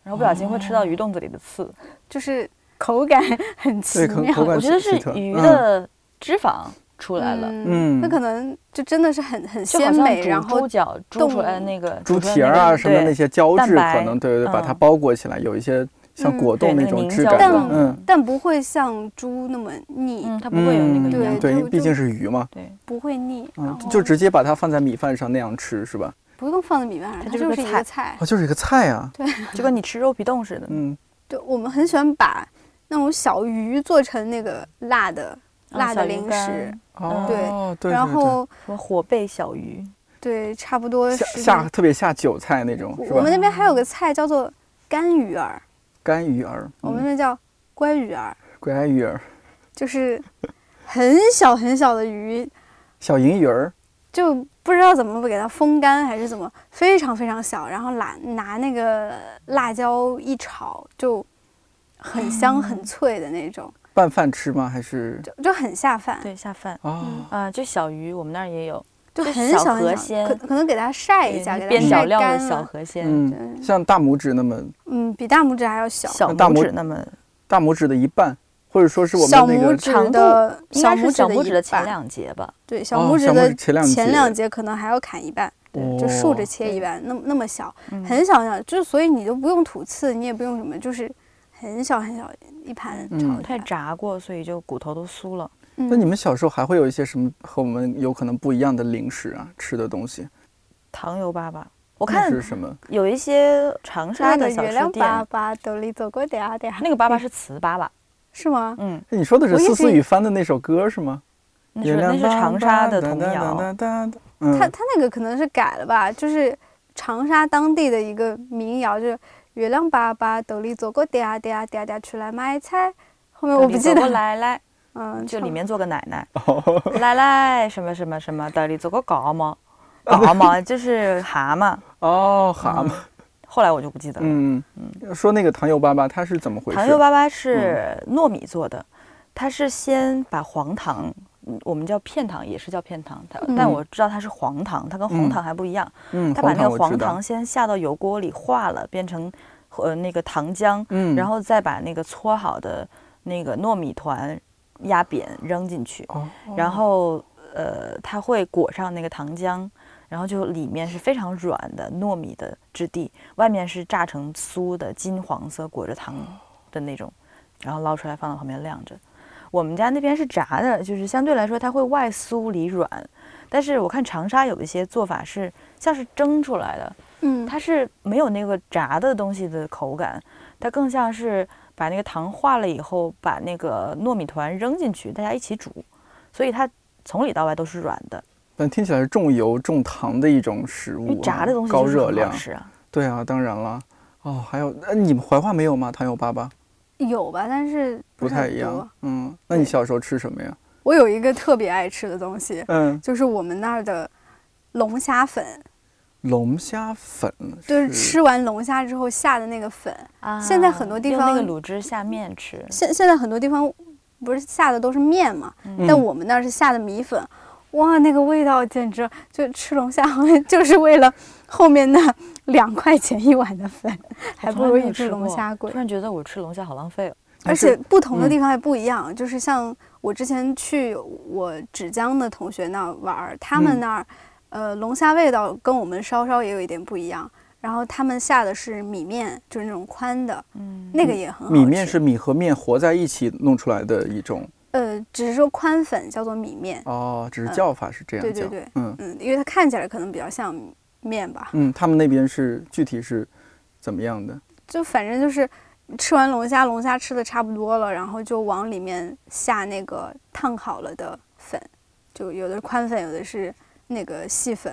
然后不小心会吃到鱼冻子里的刺。
就是口感很奇妙。
我觉得是鱼
嗯
的脂肪出来了，
嗯
那可能就真的是很很鲜美，然后
猪脚煮出来的那个
猪蹄儿啊什么那些胶质，可能对对对，把它
嗯
包裹起来，有一些像
嗯
果冻那种质感嗯
但不会像猪那么腻，
嗯，它不会有那个
嗯
对
毕竟
是
鱼嘛，
对，
不会腻，然
嗯，
后
就直接把它放在米饭上那样吃是吧？
不用放在米饭上，
它
它就是一
个菜
个菜。
哦，就是一个菜啊，
就跟你吃肉皮冻似的。
嗯，
就我们很喜欢把那种小鱼做成那个辣的
啊
辣的零食，
哦，
对
对，对
然后
什么火焙小鱼，
对，差不多
下下特别下酒菜那种是吧
我们？那边还有个菜叫做干鱼儿，
干鱼儿，
我们
嗯。
那叫乖鱼儿，
乖鱼儿，
就是很小很小的鱼，
小银鱼儿，
就不知道怎么给它风干还是怎么，非常非常小，然后拿拿那个辣椒一炒，就很香很脆的那种，
拌饭吃吗？还是？
就就很下饭，
对，下饭。
哦，
啊，就小鱼，我们那儿也有，
就很小很小，
河鲜
可可能给它晒一下，给它晒干了，
小河鲜，
嗯，像大拇指那么
嗯，比大拇指还要小，
小
大拇
拇指那么，
大拇指的一半，或者说是我们
小
那个
拇指
长度
的
应该是
拇指
小拇指的前，两节吧。
对，小
拇
拇指的
前两节
前两节可能还要砍一半，
对
就竖着切一半，那么那么小，
嗯
很小很小，就所以你都不用吐刺，你也不用什么，就是很小很小一盘
嗯
炒
太
菜。
炸过，所以就骨头都酥了。
嗯
那你们小时候还会有一些什么和我们有可能不一样的零食啊，吃的东西？
糖油粑粑，我看
是什么？
有一些长沙
那
的小吃
个月亮粑，粑兜里走过嗲嗲，
那个粑粑是糍粑粑，
是吗？
嗯，
哎你说的是思思雨翻的那首歌是吗？
那是那是长沙的童谣。
嗯，
他他那个可能是改了吧，就是长沙当地的一个民谣，就是月亮粑粑兜里走过嗲嗲嗲嗲出来买菜。后面我不记得，
来来，
嗯，
就里面做个奶奶，
哦，
来来什么什么什么，兜里做个蛤蟆，蛤蟆就是蛤蟆。
哦，蛤蟆，
后来我就不记得了。
嗯嗯，说那个糖油粑粑它是怎么回事？
糖油粑粑是糯米做的，它是先把黄糖，嗯我们叫片糖，也是叫片糖，但我知道它是黄糖，它跟红
嗯。
糖还不一样。
嗯，
它把那个黄糖先下到油锅里化了，变成呃那个糖浆，
嗯，
然后再把那个搓好的那个糯米团压扁扔进去，
哦，
然后呃它会裹上那个糖浆。然后就里面是非常软的糯米的质地，外面是炸成酥的金黄色裹着糖的那种，然后捞出来放到旁边晾着。我们家那边是炸的，就是相对来说它会外酥里软，但是我看长沙有一些做法是像是蒸出来的，
嗯，
它是没有那个炸的东西的口感，它更像是把那个糖化了以后，把那个糯米团扔进去，大家一起煮，所以它从里到外都是软的。
但听起来是重油重糖的一种食物啊，
炸的东西
高热量。
是啊。
对啊，当然了。哦，还有，呃，你们怀化没有吗？糖油粑粑
有吧，但是
不太一样。嗯，那你小时候吃什么呀？
我有一个特别爱吃的东西，
嗯，
就是我们那儿的龙虾粉，
龙虾粉
就是吃完龙虾之后下的那个粉。
啊
现在很多地
用那个
方
卤汁下面吃，
现现在很多地方不是下的都是面嘛，
嗯
但我们那儿是下的米粉。哇，那个味道简直就吃龙虾好像 就是为了后面那两块钱一碗的粉，还不如一只
吃
龙虾贵
突。然觉得我吃龙虾好浪费哦。
而且不同的
嗯
地方还不一样，就是像我之前去我芷江的同学那儿玩儿，他们
嗯
那儿，呃，龙虾味道跟我们稍稍也有一点不一样。然后他们下的是米面，就是那种宽的，
嗯，
那个也很好吃。
米面是米和面和在一起弄出来的一种
呃，只是说宽粉叫做米面，
哦，只是
嗯
叫法是这样叫。
对对对
嗯
嗯，因为它看起来可能比较像面吧，
嗯，他们那边是具体是怎么样的？
就反正就是吃完龙虾，龙虾吃的差不多了，然后就往里面下那个烫好了的粉，就有的是宽粉，有的是那个细粉，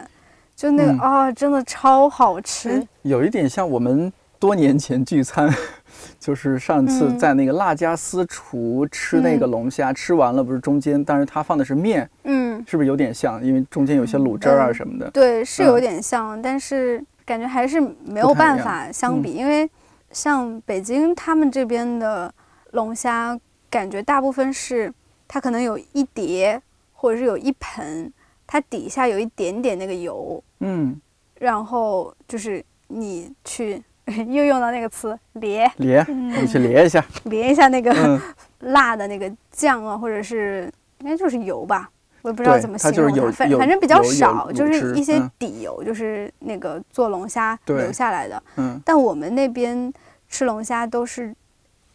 就那个
嗯
啊、真的超好吃。
有一点像我们多年前聚餐，就是上次
嗯
在那个辣家私厨吃那个
嗯
龙虾，吃完了不是中间，但是它放的是面，
嗯，
是不是有点像？因为中间有些卤汁儿啊
嗯
什么的。
对，是有
嗯
点像，但是感觉还是没有办法相比，因为像北京他们这边的龙虾，感觉大部分是它可能有一碟或者是有一盆，它底下有一点点那个油，
嗯，
然后就是你去 又用到那个词咧
咧，我们去咧一下。
咧一下那个
嗯，
辣的那个酱啊，或者是应该就是油吧，我也不知道
对
怎么
它就是有
形容反
有
反正比较
有有
少，就
卤汁
是一些
嗯。
底油，就是那个做龙虾
对。
留下来的。
嗯，
但我们那边吃龙虾都是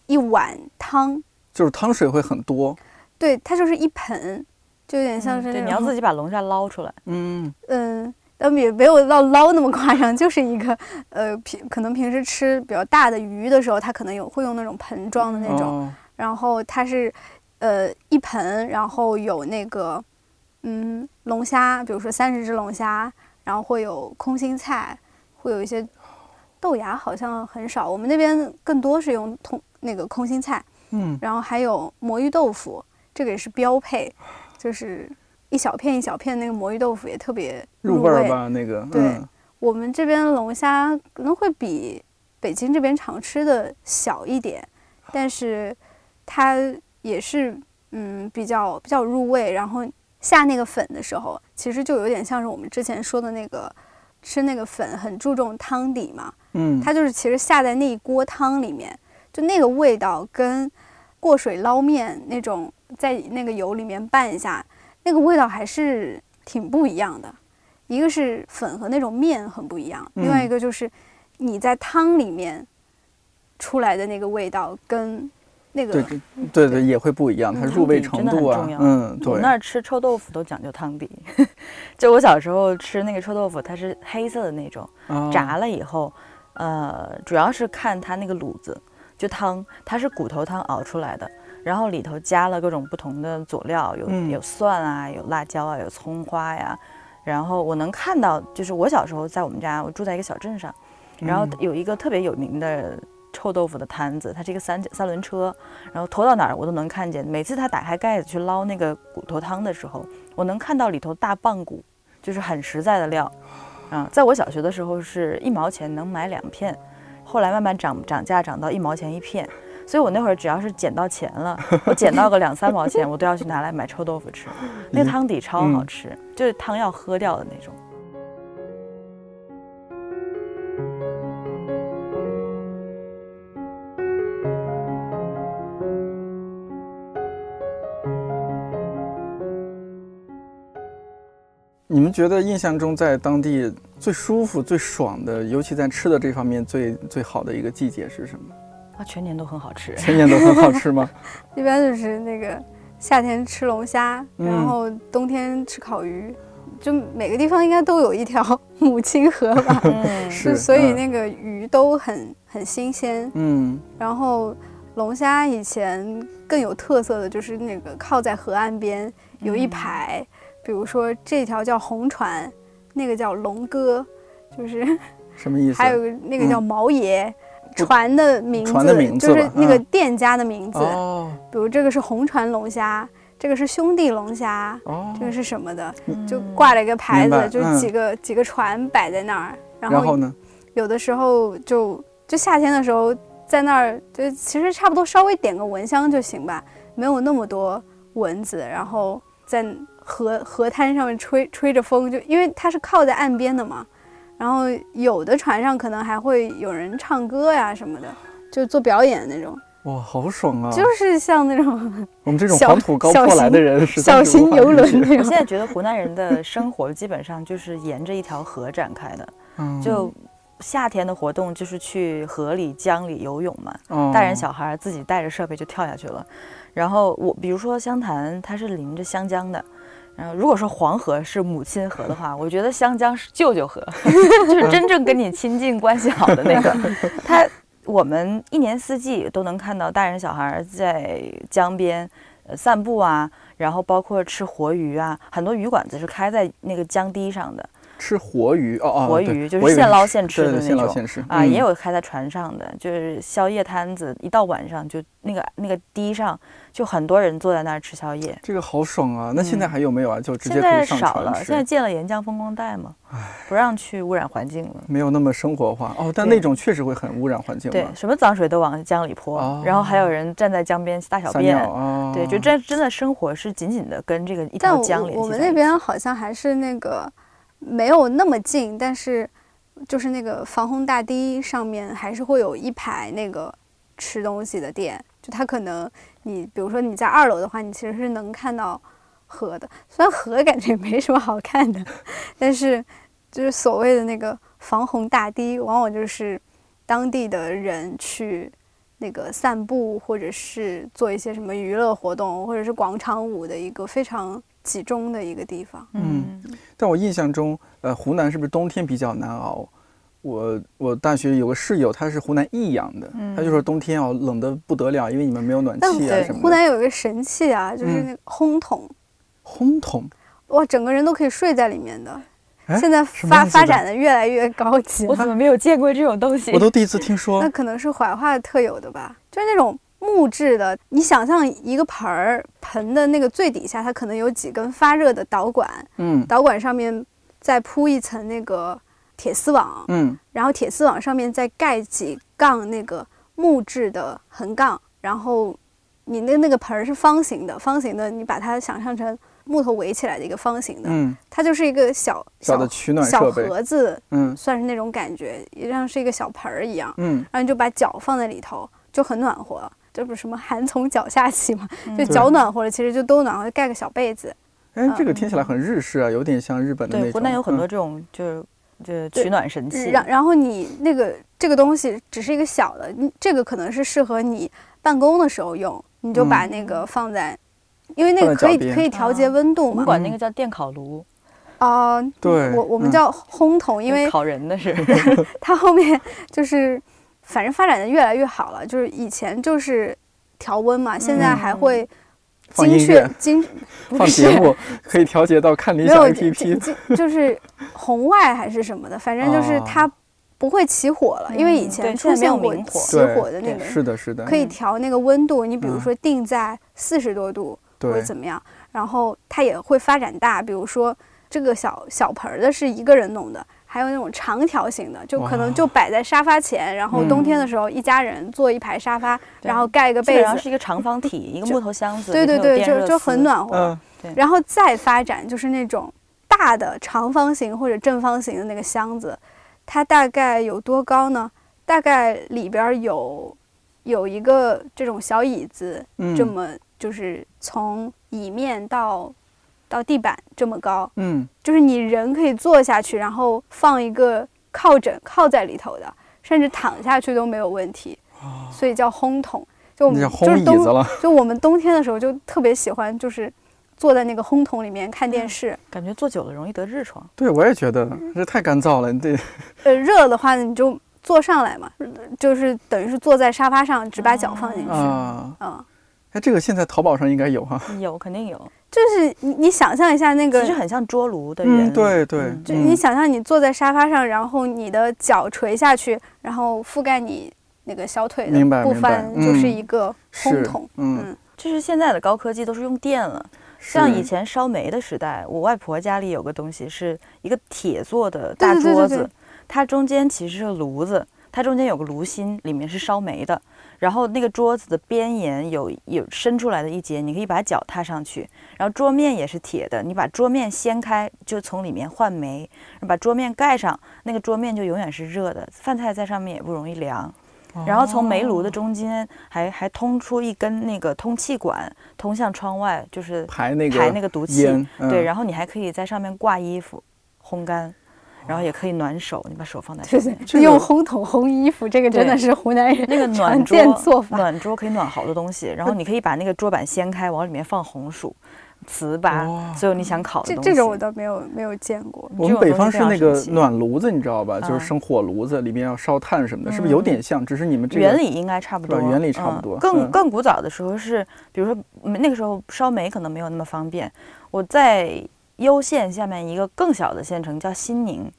一碗汤，
就是汤水会很多。
对，它就是一盆，就有点像是
你要自己把龙虾捞出来。
嗯，
嗯，但也没有到捞那么夸张，就是一个呃平可能平时吃比较大的鱼的时候，它可能有会用那种盆装的那种，
哦，
然后它是呃一盆，然后有那个嗯龙虾，比如说三十只龙虾，然后会有空心菜，会有一些豆芽，好像很少，我们那边更多是用通那个空心菜，
嗯，
然后还有魔芋豆腐，这个也是标配，就是一小片一小片那个魔芋豆腐也特别
入味儿吧？那个，
对
嗯
我们这边龙虾可能会比北京这边常吃的小一点，但是它也是嗯比较比较入味。然后下那个粉的时候，其实就有点像是我们之前说的那个吃那个粉很注重汤底嘛，
嗯，
它就是其实下在那一锅汤里面，就那个味道跟过水捞面那种在那个油里面拌一下，那个味道还是挺不一样的。一个是粉和那种面很不一样，另外
嗯
一个就是你在汤里面出来的那个味道跟那个
对对对对，也会不一样，它
嗯
入味程度啊
很重要，
嗯，对。
我们那，儿吃臭豆腐都讲究汤底，就我小时候吃那个臭豆腐，它是黑色的那种，
啊
炸了以后，呃，主要是看它那个卤子，就汤，它是骨头汤熬出来的，然后里头加了各种不同的佐料，有、
嗯
有蒜啊，有辣椒啊，有葱花呀。然后我能看到，就是我小时候在我们家，我住在一个小镇上，然后
嗯
有一个特别有名的臭豆腐的摊子，它是一个三三轮车，然后拖到哪儿我都能看见。每次他打开盖子去捞那个骨头汤的时候，我能看到里头大棒骨，就是很实在的料。啊，在我小学的时候是一毛钱能买两片，后来慢慢涨涨价涨到一毛钱一片，所以我那会儿只要是捡到钱了，我捡到个两三毛钱，我都要去拿来买臭豆腐吃。那个汤底超好吃，就是汤要喝掉的那种。
你们觉得印象中在当地最舒服、最爽的，尤其在吃的这方面最最好的一个季节是什么？
啊，全年都很好吃。
全年都很好吃吗？
一般就是那个夏天吃龙虾，
嗯
然后冬天吃烤鱼，就每个地方应该都有一条 母亲河吧，
嗯，
是
所以
嗯
那个鱼都很很新鲜。
嗯
然后龙虾以前更有特色的就是那个靠在河岸边有一排，比如说这条叫红船，那个叫龙哥，就是
什么意思？
还有个那个叫
嗯
毛爷。
不
船的名字，
船的名字
就是那个
嗯
店家的名字。
哦，
比如这个是红船龙虾，这个是兄弟龙虾，
哦，
这个是什么的，
嗯。
就挂了一个牌子，就
嗯。
几个、几个船摆在那儿，然后
然后呢？
有的时候就就夏天的时候在那儿，就其实差不多稍微点个蚊香就行吧，没有那么多蚊子，然后在河河滩上面吹吹着风，就因为它是靠在岸边的嘛，然后有的船上可能还会有人唱歌呀什么的，就做表演那种，
哇，好爽啊！
就是像那种
我们这种
小
黄土高坡来的人，
小型游轮那种
我现。在觉得湖南人的生活基本上就是沿着一条河展开的，
嗯
就夏天的活动就是去河里、江里游泳嘛，
哦
大人小孩自己带着设备就跳下去了。然后我比如说湘潭，它是临着湘江的。然后如果说黄河是母亲河的话，我觉得湘江是舅舅河，就是真正跟你亲近关系好的那个。它我们一年四季都能看到大人小孩在江边呃散步啊，然后包括吃活鱼啊，很多鱼馆子是开在那个江堤上的。
吃活鱼哦哦，
活鱼就是现捞现吃的那种
现捞现吃
啊，
嗯
也有开在船上的，就是宵夜摊子，一到晚上就那个那个堤上，就很多人坐在那儿吃宵夜。
这个好爽啊！那现在
嗯
还有没有啊？就直接
现在
可以上
少了，现在建了沿江风光带嘛，不让去污染环境了。
没有那么生活化哦，但那种确实会很污染环境
对，。什么脏水都往江里泼，
哦
然后还有人站在江边大小便。
啊，
对，就真真的生活是紧紧的跟这个一条江联系
我们那边好像还是那个没有那么近，但是就是那个防洪大堤上面还是会有一排那个吃东西的店，就它可能你比如说你在二楼的话，你其实是能看到河的，虽然河感觉没什么好看的，但是就是所谓的那个防洪大堤，往往就是当地的人去。那个散步，或者是做一些什么娱乐活动，或者是广场舞的一个非常集中的一个地方。
嗯但我印象中，呃，湖南是不是冬天比较难熬？我我大学有个室友，他是湖南益阳的，
嗯
他就说冬天哦冷的不得了，因为你们没有暖气啊什么的。
湖南有一个神器啊，就是
嗯
那个烘筒，
烘桶，
哇，整个人都可以睡在里面的。
哎
现在发发展的越来越高级了，
我怎么没有见过这种东西？
我都第一次听说
那。可能是怀化特有的吧，就是那种木质的。你想象一个盆儿，盆的那个最底下，它可能有几根发热的导管，
嗯
导管上面再铺一层那个铁丝网，
嗯
然后铁丝网上面再盖几杠那个木质的横杠，然后你那那个盆儿是方形的，方形的你把它想象成木头围起来的一个方形的，
嗯，
它就是一个小
小的取暖
小。盒子，
嗯
算是那种感觉，也像是一个小盆儿一样，
嗯，
然后你就把脚放在里头，就很暖和。这不是什么寒从脚下起嘛，
嗯
就脚暖和了，其实就都暖和，盖个小被子。
哎，这个听起来很日式啊，有点像日本的那
对，湖南有很多
嗯
这种就是就
对
取暖神器。
然然后你那个这个东西只是一个小的，你这个可能是适合你办公的时候用，你就把那个放在，因为那个可以可以调节温度
我们。管那个叫电烤炉，
啊、
对嗯
我我们叫烘桶，因为
烤人的是。
它后面就是反正发展的越来越好了，就是以前就是调温嘛，现在还会精确精 不
放
是
节目可以调节到看理想 APP。
就是红外还是什么的，反正就是
哦。
它不会起火了，因为以
嗯
前出
现
过起火的那个，
是的，是的，
可以调那个温度，你比如
嗯。
说定在四十多度或者，怎么样，然后它也会发展大，比如说这个小小盆儿的是一个人弄的。还有那种长条形的，就可能就摆在沙发前，然后冬天
嗯
的时候一家人坐一排沙发，
对
然后盖一个被子，
然后是一个长方体，一个木头箱子，
对对对，就就很。暖和。
嗯，
然后再发展就是那种大的长方形或者正方形的那个箱子，它大概有多高呢？大概里边儿有有一个这种小椅子，
嗯
这么就是从椅面到到地板这么高，
嗯，
就是你人可以坐下去，然后放一个靠枕靠在里头的，甚至躺下去都没有问题，所以叫烘桶。就我们就是冬
烘椅子了。
就我们冬天的时候就特别喜欢，就是坐在那个烘桶里面看电视。
感觉坐久了容易得痔疮。
对，我也觉得这太干燥了，你得
呃，热的话你就坐上来嘛，就是等于是坐在沙发上，只把脚放进去。
啊，
嗯，
哎，这个现在淘宝上应该有哈。
有肯定有，
就是你你想象一下那个
其实很像桌炉的原
嗯，
理。
对对
嗯，
就
嗯
你想象你坐在沙发上，然后你的脚垂下去，然后覆盖你那个小腿的部分，就是
嗯
一个
是
烘筒。
嗯，
嗯，
就是现在的高科技都是用电了。像以前烧煤的时代，我外婆家里有个东西，是一个铁做的大
对对对
桌子
对对，
它中间其实是炉子，它中间有个炉心，里面是烧煤的。然后那个桌子的边沿有有伸出来的一节，你可以把脚踏上去。然后桌面也是铁的，你把桌面掀开，就从里面换煤，把桌面盖上，那个桌面就永远是热的，饭菜在上面也不容易凉。然后从煤炉的中间还还通出一根那个通气管，通向窗外，就是
排那个
排那个毒气。
烟，
对，
嗯
然后你还可以在上面挂衣服，烘干，然后也可以暖手，你把手放在上面。，
这个
用烘桶烘衣服，这个真的是湖南人
那个暖
常
桌
做法。
暖桌可以暖好多东西，然后你可以把那个桌板掀开，往里面放红薯、糍粑，
哇
所有你想烤的
这
东西。
这种我倒没有没有见过。
我们北方是那个暖炉子，你知道吧？就是
嗯
生火炉子，里面要烧炭什么的，是不是有点像？只是你们这个
原理应该差不多，
原理差不多
嗯更
嗯
更古早的时候是，比如说嗯那个时候烧煤可能没有那么方便。我在攸县下面一个更小的县城叫新宁，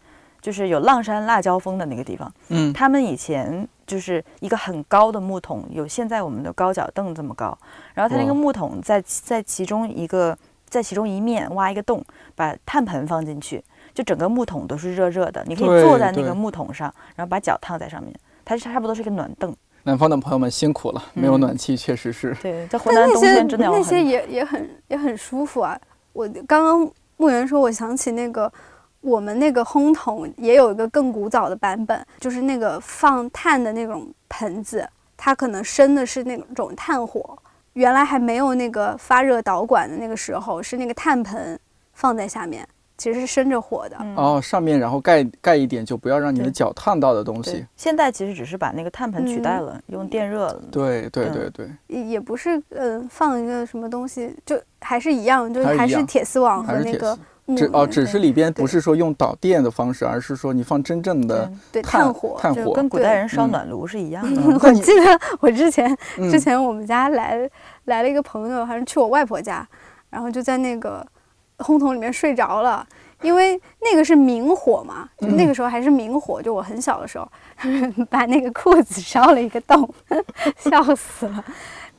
就是有浪山辣椒峰的那个地方。
嗯
他们以前就是一个很高的木桶，有现在我们的高脚凳这么高。然后它那个木桶在在其中一个在其中一面挖一个洞，把炭盆放进去，就整个木桶都是热热的，你可以坐在那个木桶上，然后把脚烫在上面。它差不多是一个暖凳。
南方的朋友们辛苦了，没有
嗯
暖气确实是。
对，在湖南冬天真的要
那些
很
也也很也很舒服啊。我刚刚牧原说，我想起那个我们那个烘桶也有一个更古早的版本，就是那个放炭的那种盆子，它可能生的是那种炭火。原来还没有那个发热导管的那个时候，是那个炭盆放在下面，其实是生着火的。
嗯
哦，上面然后盖盖一点，就不要让你的脚烫到的东西。，
现在其实只是把那个炭盆取代了，用电热了。
对对
嗯
对对，
也也不是，呃、放一个什么东西，就还是一样，就还是
还是
铁丝网和那个。木
只哦，只是里边不是说用导电的方式，而是说你放真正的
对
炭
炭火，就
炭火
跟古代人烧
嗯
暖炉是一样的。
嗯
我记得我之前
嗯
之前我们家来来了一个朋友，还是去我外婆家，然后就在那个烘桶里面睡着了，因为那个是明火嘛，就那个时候还是明火，就我很小的时候，把那个裤子烧了一个洞，笑死了。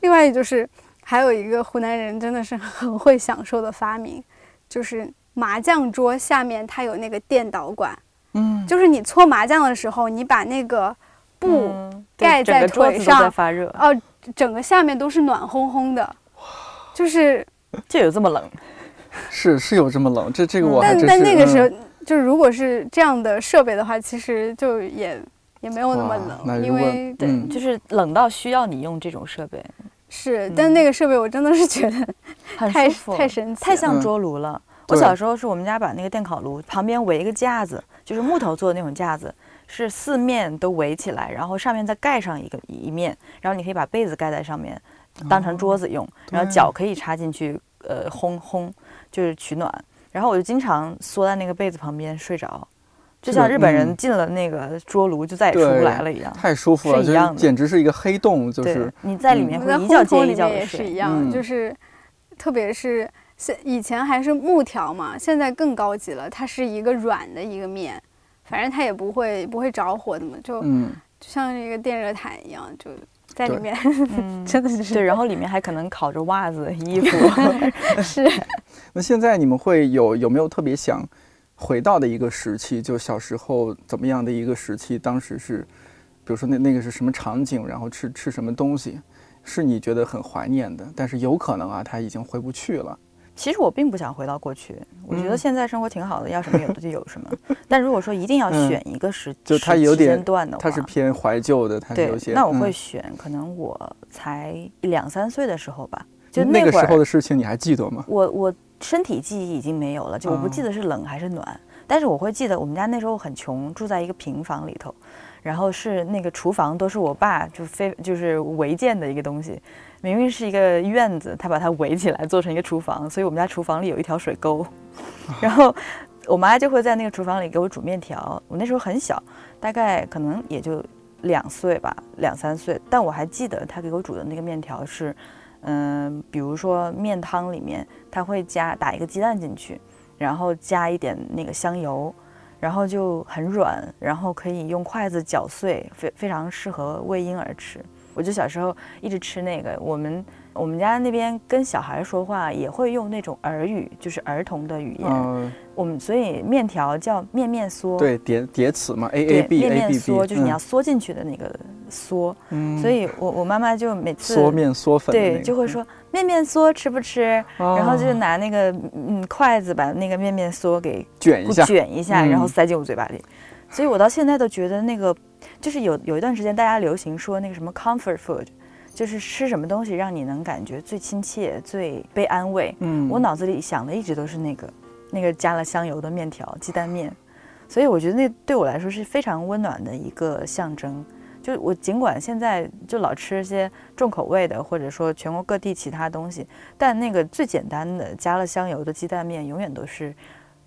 另外就是还有一个湖南人真的是很会享受的发明，就是麻将桌下面它有那个电导管，
嗯，
就是你搓麻将的时候，你把那个布。盖在
桌子
上
发热，
哦，整个下面都是暖烘烘的，就是，
就有这么冷。
是是有这么冷，这这个我还
但。但那个时候
嗯，
就是如果是这样的设备的话，其实就也也没有那么冷，因为
对，
嗯。
就是冷到需要你用这种设备，
是，
嗯。
但那个设备我真的是觉得太太神奇，
太像
嗯。
桌炉了。我小时候是我们家把那个电烤炉旁边围一个架子，就是木头做的那种架子，是四面都围起来，然后上面再盖上一个一面，然后你可以把被子盖在上面，当成桌子用，然后脚可以插进去，呃，烘烘就是取暖。然后我就经常缩在那个被子旁边睡着，就像日本人
嗯
进了那个桌炉就再也出不来了一样。
太舒服了，
是一样的
简直是一个黑洞，就是，
你在里
嗯
面
我在
会一觉接
烘桶里
一觉的睡
面也是一。样，
嗯
就是特别是现以前还是木条嘛，现在更高级了，它是一个软的一个面，反正它也不会不会着火的嘛，就、
嗯，
就像一个电热毯一样，就在里面，
嗯，
真的是
对，然后里面还可能烤着袜子、衣服。
是
那现在你们会有有没有特别想回到的一个时期？就小时候怎么样的一个时期？当时是，比如说那那个是什么场景，然后吃吃什么东西，是你觉得很怀念的，但是有可能啊，他已经回不去了。
其实我并不想回到过去，我觉得
嗯
现在生活挺好的，要什么有的就有什么。但如果说一定要
嗯
选一个时，
就它有点
间段的话，
它是偏怀旧的，
对
有些。，
那我会
嗯
选可能我才两三岁的时候吧，就
那个时候的事情，你还记得吗？
我我身体记忆已经没有了，就我不记
哦
得是冷还是暖，但是我会记得我们家那时候很穷，住在一个平房里头，然后是那个厨房都是我爸就非就是违建的一个东西，明明是一个院子，他把它围起来做成一个厨房，所以我们家厨房里有一条水沟，然后我妈就会在那个厨房里给我煮面条。我那时候很小，大概可能也就两岁吧，两三岁，但我还记得她给我煮的那个面条是，嗯、比如说面汤里面她会加打一个鸡蛋进去，然后加一点那个香油。然后就很软，然后可以用筷子搅碎，非非常适合喂婴儿吃。我就小时候一直吃那个。我们我们家那边跟小孩说话也会用那种儿语，就是儿童的语言。
嗯，
我们所以面条叫面面梭，
对，叠叠词嘛，a
对
a b
面
a
面
b
梭
b，
就是你要缩进去的那个缩。
嗯，
所以我我妈妈就每次
缩面缩粉
对，就会说面面梭吃不吃，
哦，
然后就拿那个嗯筷子把那个面面梭给
卷一下，
卷一下，
嗯
然后塞进我嘴巴里。所以我到现在都觉得那个，就是有有一段时间大家流行说那个什么 comfort food，就是吃什么东西让你能感觉最亲切、最被安慰。
嗯，
我脑子里想的一直都是那个那个加了香油的面条、鸡蛋面，所以我觉得那对我来说是非常温暖的一个象征。就我尽管现在就老吃一些重口味的，或者说全国各地其他东西，但那个最简单的加了香油的鸡蛋面，永远都是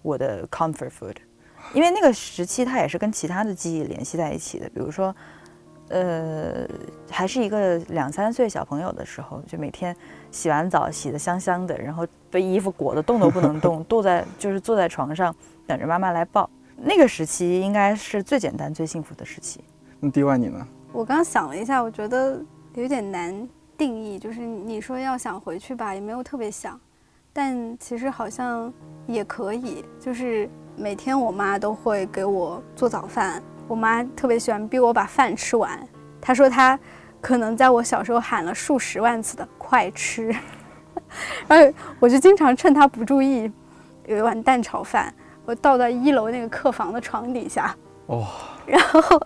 我的 comfort food。因为那个时期它也是跟其他的记忆联系在一起的，比如说，呃，还是一个两三岁小朋友的时候，就每天洗完澡洗得香香的，然后被衣服裹得动都不能动，坐在就是坐在床上等着妈妈来抱。那个时期应该是最简单、最幸福的时期。
那 D Y 你呢？
我刚想了一下，我觉得有点难定义。就是你说要想回去吧，也没有特别想，但其实好像也可以。就是每天我妈都会给我做早饭，我妈特别喜欢逼我把饭吃完。她说她可能在我小时候喊了数十万次的“快吃”，然后我就经常趁她不注意，有一碗蛋炒饭，我倒在一楼那个客房的床底下。
哇、
然后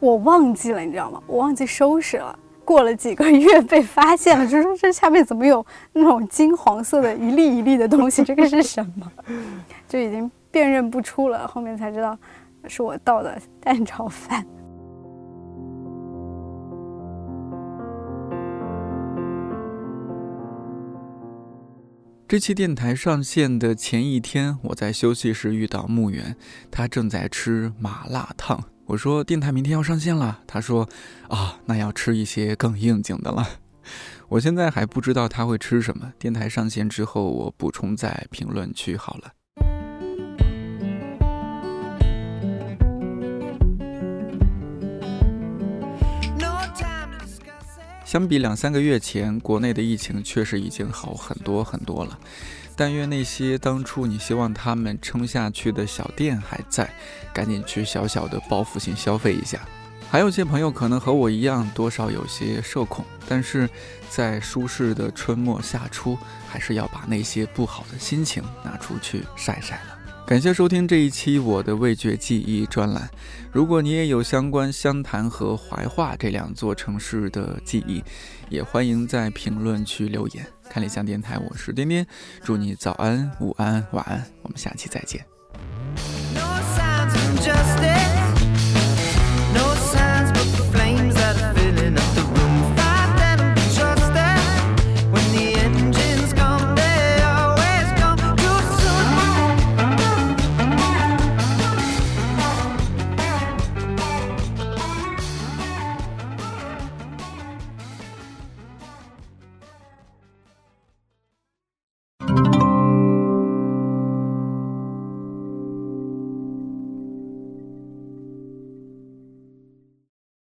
我忘记了，你知道吗？我忘记收拾了。过了几个月被发现了，就说这下面怎么有那种金黄色的一粒一粒的东西？这个是什么？就已经辨认不出了。后面才知道是我倒的蛋炒饭。
这期电台上线的前一天，我在休息室遇到木原，他正在吃麻辣烫。我说电台明天要上线了，他说啊，那要吃一些更应景的了。我现在还不知道他会吃什么，电台上线之后我补充在评论区好了。相比两三个月前，国内的疫情确实已经好很多很多了。但愿那些当初你希望他们撑下去的小店还在，赶紧去小小的报复性消费一下。还有些朋友可能和我一样，多少有些社恐，但是在舒适的春末夏初，还是要把那些不好的心情拿出去晒晒了。感谢收听这一期我的味觉记忆专栏。如果你也有相关湘潭和怀化这两座城市的记忆，也欢迎在评论区留言。看理想电台，我是颠颠，祝你早安、午安、晚安，我们下期再见。
No signs of justice.